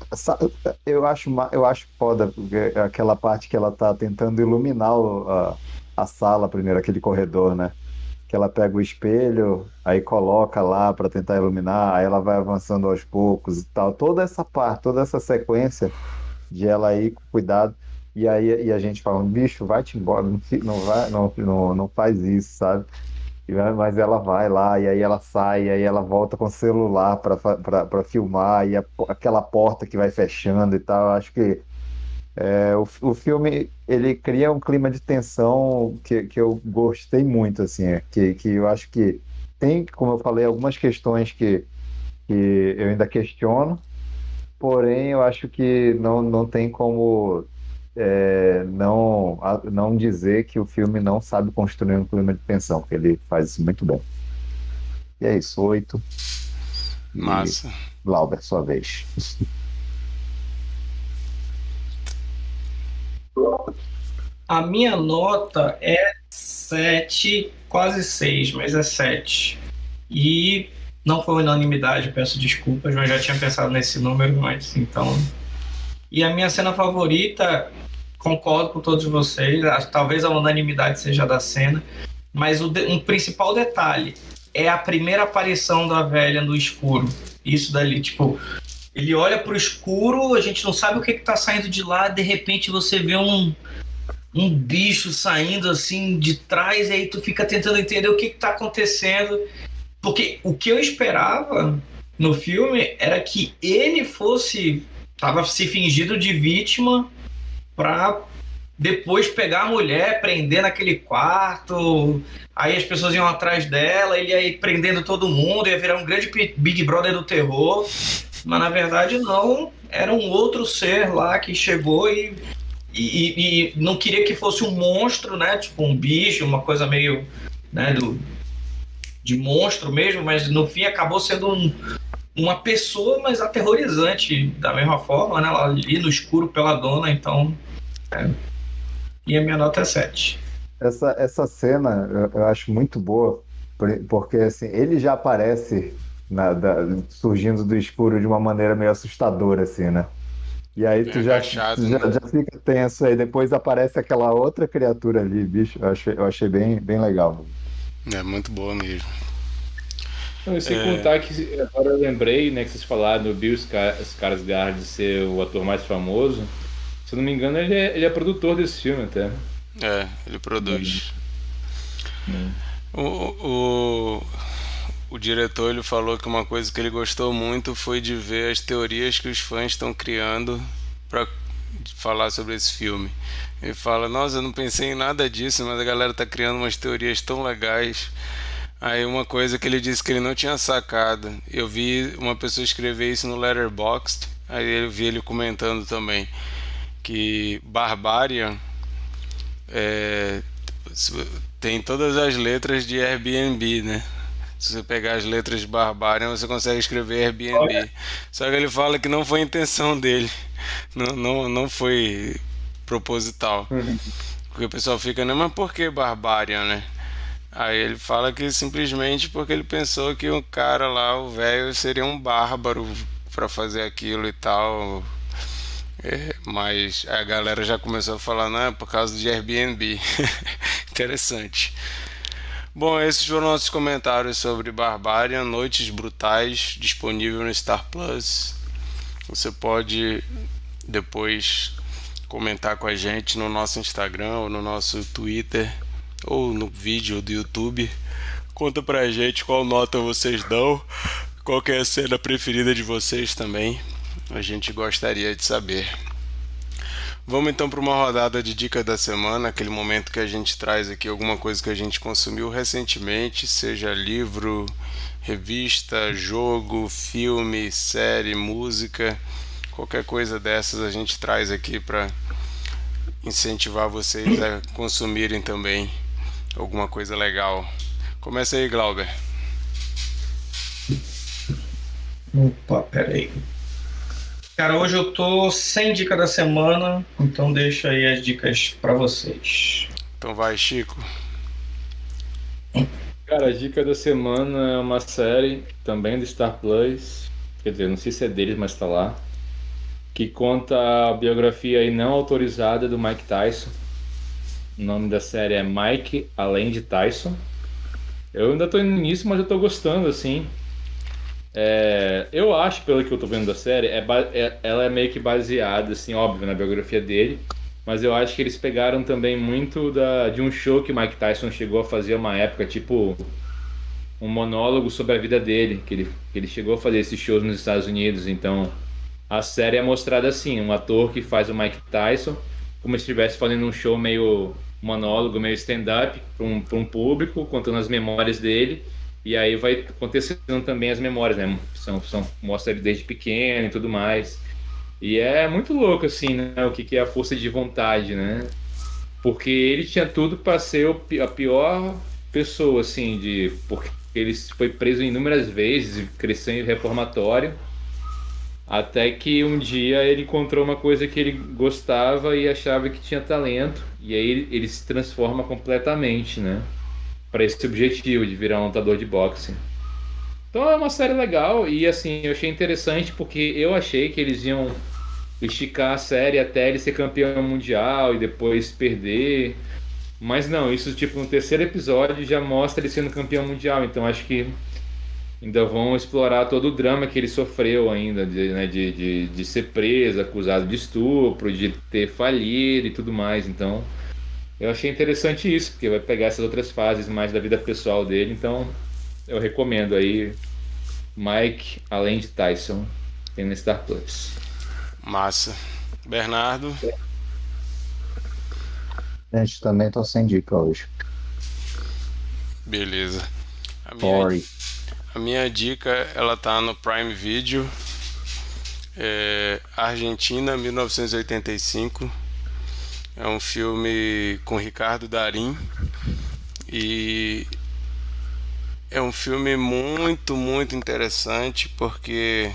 eu acho eu acho foda aquela parte que ela tá tentando iluminar a, a sala primeiro, aquele corredor, né? Que ela pega o espelho, aí coloca lá para tentar iluminar, aí ela vai avançando aos poucos e tal. Toda essa parte, toda essa sequência de ela ir com cuidado. E aí e a gente fala, bicho, vai-te embora, não, não, vai, não, não, não faz isso, sabe? Mas ela vai lá, e aí ela sai, e aí ela volta com o celular para filmar, e a, aquela porta que vai fechando e tal. Acho que é, o, o filme ele cria um clima de tensão que, que eu gostei muito, assim, é, que, que eu acho que tem, como eu falei, algumas questões que, que eu ainda questiono, porém eu acho que não, não tem como é, não, não dizer que o filme não sabe construir um clima de tensão, que ele faz isso muito bem. E é isso, oito. Massa. E, Glauber, sua vez. A minha nota é 7, quase 6, mas é 7. E não foi unanimidade, peço desculpas, mas já tinha pensado nesse número antes, então. E a minha cena favorita, concordo com todos vocês, talvez a unanimidade seja da cena, mas o um principal detalhe é a primeira aparição da velha no escuro. Isso dali, tipo, ele olha pro escuro, a gente não sabe o que, que tá saindo de lá, de repente você vê um, um bicho saindo assim de trás, e aí tu fica tentando entender o que, que tá acontecendo. Porque o que eu esperava no filme era que ele fosse. tava se fingindo de vítima pra depois pegar a mulher, prender naquele quarto. Aí as pessoas iam atrás dela, ele ia prendendo todo mundo, ia virar um grande Big Brother do terror. Mas na verdade não, era um outro ser lá que chegou e e, e, não queria que fosse um monstro, né? Tipo um bicho, uma coisa meio, né? Do, de monstro mesmo, mas no fim acabou sendo um, uma pessoa, mas aterrorizante da mesma forma, né? Ela ali no escuro pela dona, então. É. E a minha nota é 7. Essa, essa cena eu, eu acho muito boa, porque assim, ele já aparece na, da, surgindo do escuro de uma maneira meio assustadora, assim, né? E aí tu, já, agachado, tu já, né? já, fica tenso aí, depois aparece aquela outra criatura ali, bicho. Eu achei, eu achei bem, bem legal. É muito boa mesmo. Não, sem é... contar que agora eu lembrei, né, que vocês falaram do Bill Skarsgård ser o ator mais famoso. Se eu não me engano, ele é, ele é produtor desse filme até. É, ele produz. Hum. O, o, o diretor ele falou que uma coisa que ele gostou muito foi de ver as teorias que os fãs estão criando para falar sobre esse filme. Ele fala: Nossa, eu não pensei em nada disso, mas a galera está criando umas teorias tão legais. Aí uma coisa que ele disse que ele não tinha sacado. Eu vi uma pessoa escrever isso no Letterboxd. Aí eu vi ele comentando também que Barbarian é, tem todas as letras de Airbnb, né? Se você pegar as letras de Barbarian, você consegue escrever Airbnb. Olha. Só que ele fala que não foi intenção dele. Não, não, não foi proposital. Uhum. Porque o pessoal fica, né? Mas por que Barbarian, né? Aí ele fala que simplesmente porque ele pensou que o cara lá, o velho, seria um bárbaro para fazer aquilo e tal. É, mas a galera já começou a falar, não, é por causa de Airbnb. Interessante. Bom, esses foram nossos comentários sobre Barbarian, Noites Brutais, disponível no Star Plus. Você pode depois comentar com a gente no nosso Instagram ou no nosso Twitter ou no vídeo do YouTube. Conta pra gente qual nota vocês dão, qual é a cena preferida de vocês também. A gente gostaria de saber. Vamos então para uma rodada de dica da semana, aquele momento que a gente traz aqui alguma coisa que a gente consumiu recentemente, seja livro, revista, jogo, filme, série, música, qualquer coisa dessas a gente traz aqui para incentivar vocês a consumirem também alguma coisa legal. Começa aí, Glauber. Opa, peraí. Cara, hoje eu tô sem dica da semana, então deixa aí as dicas para vocês. Então vai, Chico. Cara, a dica da semana é uma série também do Star Plus, quer dizer, não sei se é deles, mas tá lá, que conta a biografia aí não autorizada do Mike Tyson. O nome da série é Mike Além de Tyson. Eu ainda tô no início, mas eu tô gostando, assim. É, eu acho, pelo que eu tô vendo da série, é, é, ela é meio que baseada, assim, óbvio, na biografia dele. Mas eu acho que eles pegaram também muito da, de um show que Mike Tyson chegou a fazer uma época, tipo um monólogo sobre a vida dele, que ele, que ele chegou a fazer esses shows nos Estados Unidos. Então a série é mostrada assim: um ator que faz o Mike Tyson, como se estivesse fazendo um show meio monólogo, meio stand-up para um, um público, contando as memórias dele. E aí vai acontecendo também as memórias, né? São, são, mostra ele desde pequeno e tudo mais. E é muito louco, assim, né? O que, que é a força de vontade, né? Porque ele tinha tudo para ser a pior pessoa, assim, de. Porque ele foi preso inúmeras vezes, cresceu em reformatório. Até que um dia ele encontrou uma coisa que ele gostava e achava que tinha talento. E aí ele, ele se transforma completamente, né? Para esse objetivo de virar um lutador de boxe. Então é uma série legal e assim, eu achei interessante porque eu achei que eles iam esticar a série até ele ser campeão mundial e depois perder. Mas não, isso tipo no terceiro episódio já mostra ele sendo campeão mundial, então acho que ainda vão explorar todo o drama que ele sofreu ainda, de, né, de, de, de ser preso, acusado de estupro, de ter falido e tudo mais. Então eu achei interessante isso, porque vai pegar essas outras fases mais da vida pessoal dele, então eu recomendo aí Mike, além de Tyson, tem no Star Plus. Massa. Bernardo? Gente, também tô sem dica hoje. Beleza. A minha, Sorry. a minha dica, ela tá no Prime Video. É Argentina, 1985. É um filme com Ricardo Darim. E é um filme muito, muito interessante porque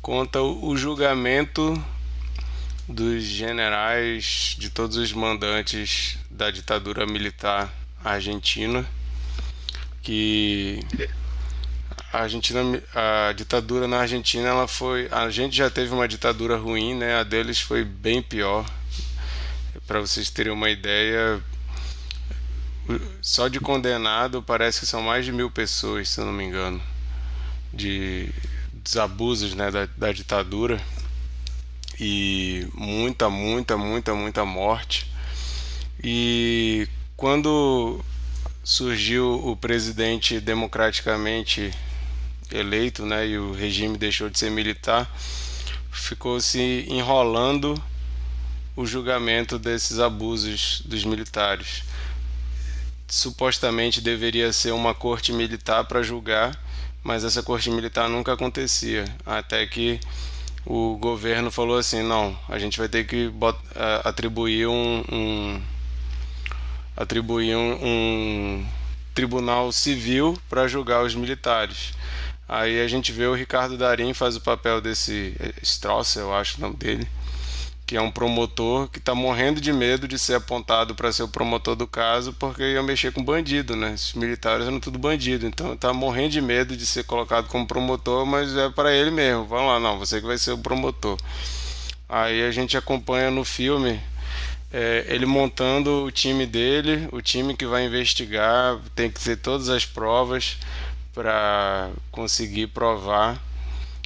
conta o julgamento dos generais, de todos os mandantes da ditadura militar argentina, que a Argentina, a ditadura na Argentina, ela foi, a gente já teve uma ditadura ruim, né? A deles foi bem pior. Para vocês terem uma ideia, só de condenado parece que são mais de mil pessoas, se eu não me engano, de dos abusos né, da, da ditadura e muita, muita, muita, muita morte. E quando surgiu o presidente democraticamente eleito, né, e o regime deixou de ser militar, ficou se enrolando o julgamento desses abusos dos militares supostamente deveria ser uma corte militar para julgar, mas essa corte militar nunca acontecia, até que o governo falou assim, não, a gente vai ter que atribuir um, um atribuir um, um tribunal civil para julgar os militares. Aí a gente vê o Ricardo Darim faz o papel desse Strauss, eu acho o nome dele, que é um promotor que está morrendo de medo de ser apontado para ser o promotor do caso porque ia mexer com bandido, né? Os militares eram tudo bandido, então está morrendo de medo de ser colocado como promotor, mas é para ele mesmo. Vamos lá, não, você que vai ser o promotor. Aí a gente acompanha no filme é, ele montando o time dele, o time que vai investigar, tem que ter todas as provas para conseguir provar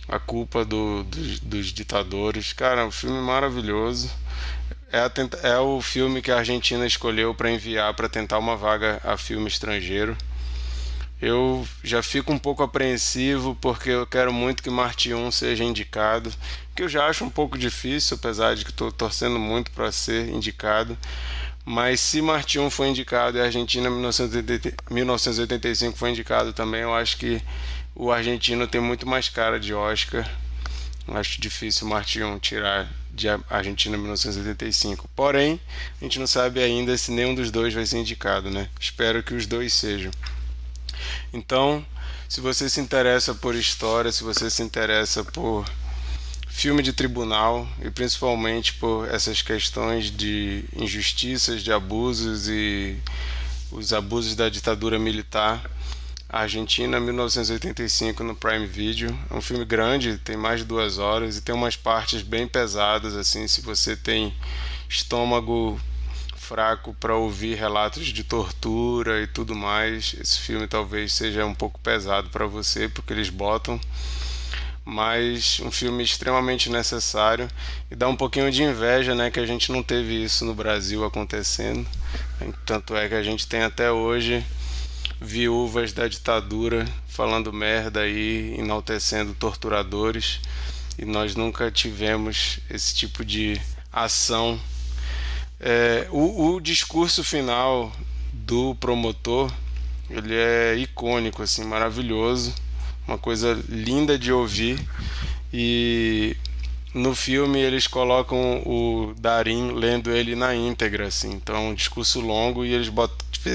a culpa do, dos, dos ditadores. Cara, é um filme maravilhoso. É, a, é o filme que a Argentina escolheu para enviar para tentar uma vaga a filme estrangeiro. Eu já fico um pouco apreensivo porque eu quero muito que Marte 1 seja indicado, que eu já acho um pouco difícil, apesar de que estou torcendo muito para ser indicado. Mas se Marte 1 foi indicado e a Argentina 1985 foi indicado também, eu acho que o argentino tem muito mais cara de Oscar. Acho difícil o Martinho tirar de Argentina 1985. Porém, a gente não sabe ainda se nenhum dos dois vai ser indicado, né? Espero que os dois sejam. Então, se você se interessa por história, se você se interessa por filme de tribunal e principalmente por essas questões de injustiças, de abusos e os abusos da ditadura militar, Argentina, 1985, no Prime Video. É um filme grande, tem mais de duas horas e tem umas partes bem pesadas, assim, se você tem estômago fraco para ouvir relatos de tortura e tudo mais, esse filme talvez seja um pouco pesado para você, porque eles botam mas um filme extremamente necessário e dá um pouquinho de inveja, né, que a gente não teve isso no Brasil acontecendo. Tanto é que a gente tem até hoje viúvas da ditadura falando merda aí, enaltecendo torturadores, e nós nunca tivemos esse tipo de ação. É, o, o discurso final do promotor ele é icônico, assim, maravilhoso, uma coisa linda de ouvir. E no filme eles colocam o Darim lendo ele na íntegra, assim. Então é um discurso longo e eles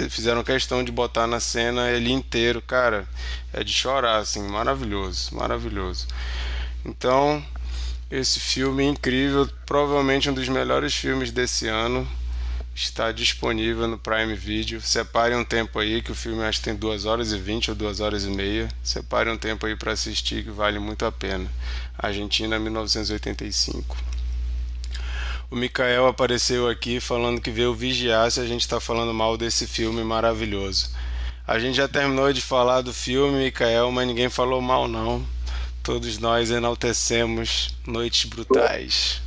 fizeram questão de botar na cena ele inteiro, cara. É de chorar, assim, maravilhoso, maravilhoso. Então, esse filme é incrível, provavelmente um dos melhores filmes desse ano está disponível no Prime Video. Separe um tempo aí, que o filme acho que tem 2 horas e 20 ou 2 horas e meia. Separe um tempo aí para assistir, que vale muito a pena. Argentina 1985. O Mikael apareceu aqui falando que veio vigiar se a gente está falando mal desse filme maravilhoso. A gente já terminou de falar do filme, Mikael, mas ninguém falou mal não. Todos nós enaltecemos Noites Brutais.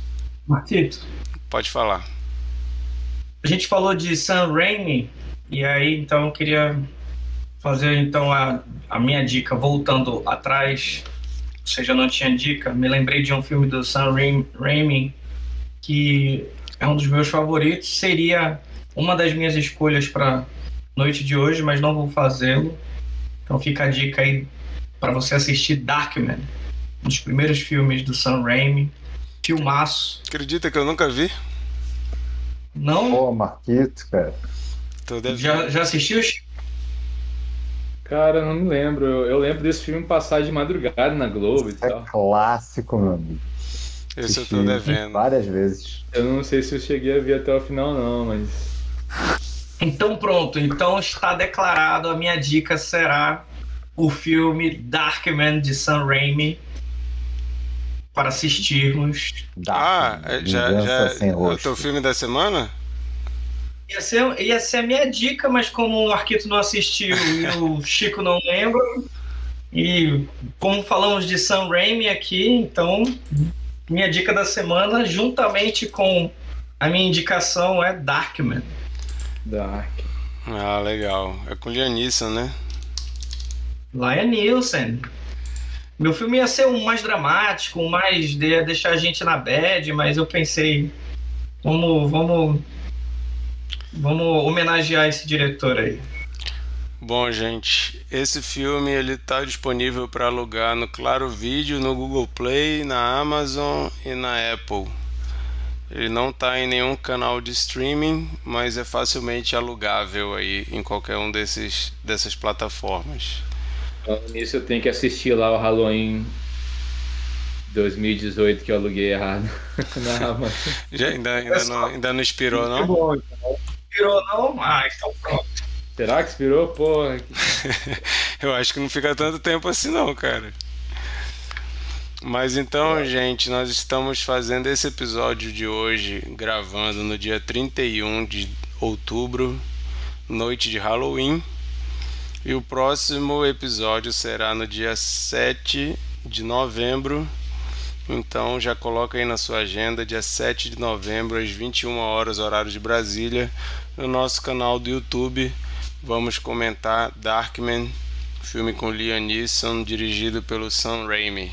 Marquito. Pode falar. A gente falou de Sam Raimi, e aí então eu queria fazer então a, a minha dica voltando atrás. Ou seja, não tinha dica. Me lembrei de um filme do Sam Raimi que é um dos meus favoritos. Seria uma das minhas escolhas para noite de hoje, mas não vou fazê-lo. Então fica a dica aí para você assistir Darkman, um dos primeiros filmes do Sam Raimi. Filmaço. Acredita que eu nunca vi? Não? Pô, Marquito, cara. Já, já assistiu? Cara, não me lembro. Eu lembro desse filme passar de madrugada na Globo Isso e tal. É clássico, meu amigo. Esse eu tô devendo. Várias vezes. Eu não sei se eu cheguei a ver até o final, não, mas. Então pronto, então está declarado. A minha dica será o filme Darkman de Sam Raimi para assistirmos. Ah, já, já é o teu filme da semana? Ia ser, ia ser a minha dica, mas como o Marquito não assistiu e o Chico não lembra, e como falamos de Sam Raimi aqui, então minha dica da semana, juntamente com a minha indicação, é Darkman. Dark. Ah, legal. É com Liam Neeson, né? Liam Neeson. Meu filme ia ser um mais dramático, um mais ia deixar a gente na bad, mas eu pensei, vamos, vamos, vamos homenagear esse diretor aí. Bom, gente, esse filme ele tá disponível para alugar no Claro Vídeo, no Google Play, na Amazon e na Apple. Ele não está em nenhum canal de streaming, mas é facilmente alugável aí em qualquer um desses dessas plataformas. Falando nisso, eu tenho que assistir lá o Halloween 2018 que eu aluguei errado na Amazon. Já ainda, ainda, não, ainda não inspirou, não? Bom, então. Inspirou, não? Ah, então pronto. Será que inspirou? Porra. eu acho que não fica tanto tempo assim, não, cara. Mas então, gente, nós estamos fazendo esse episódio de hoje, gravando no dia 31 de outubro, noite de Halloween. E o próximo episódio será no dia 7 de novembro. Então já coloca aí na sua agenda, dia 7 de novembro, às 21 horas, horário de Brasília, no nosso canal do YouTube. Vamos comentar Darkman, filme com Liam Neeson, dirigido pelo Sam Raimi.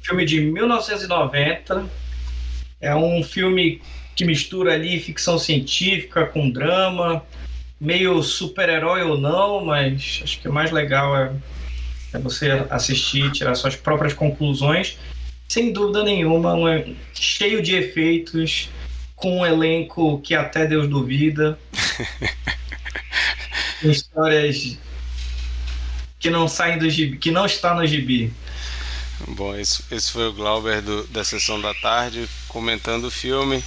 Filme de 1990. É um filme que mistura ali ficção científica com drama, meio super-herói ou não, mas acho que o mais legal é, é você assistir, tirar suas próprias conclusões. Sem dúvida nenhuma, um, cheio de efeitos, com um elenco que até Deus duvida. Histórias que não saem do gibi, que não está no gibi. Bom, esse, esse foi o Glauber do, da sessão da tarde comentando o filme.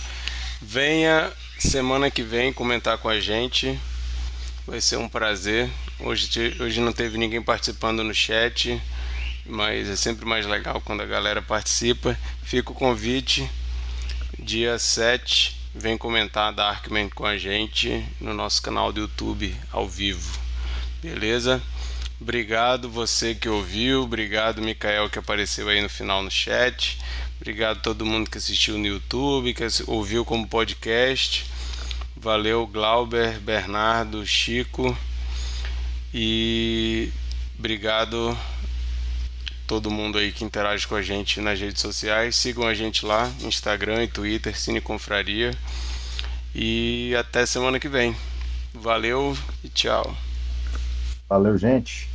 Venha semana que vem comentar com a gente. Vai ser um prazer. Hoje, hoje não teve ninguém participando no chat, mas é sempre mais legal quando a galera participa. Fica o convite. Dia 7, vem comentar Darkman com a gente no nosso canal do YouTube ao vivo. Beleza? Obrigado você que ouviu, obrigado Mikael que apareceu aí no final no chat. Obrigado todo mundo que assistiu no YouTube, que ouviu como podcast. Valeu, Glauber, Bernardo, Chico. E obrigado todo mundo aí que interage com a gente nas redes sociais. Sigam a gente lá, Instagram e Twitter, Cine Confraria. E até semana que vem. Valeu e tchau. Valeu, gente.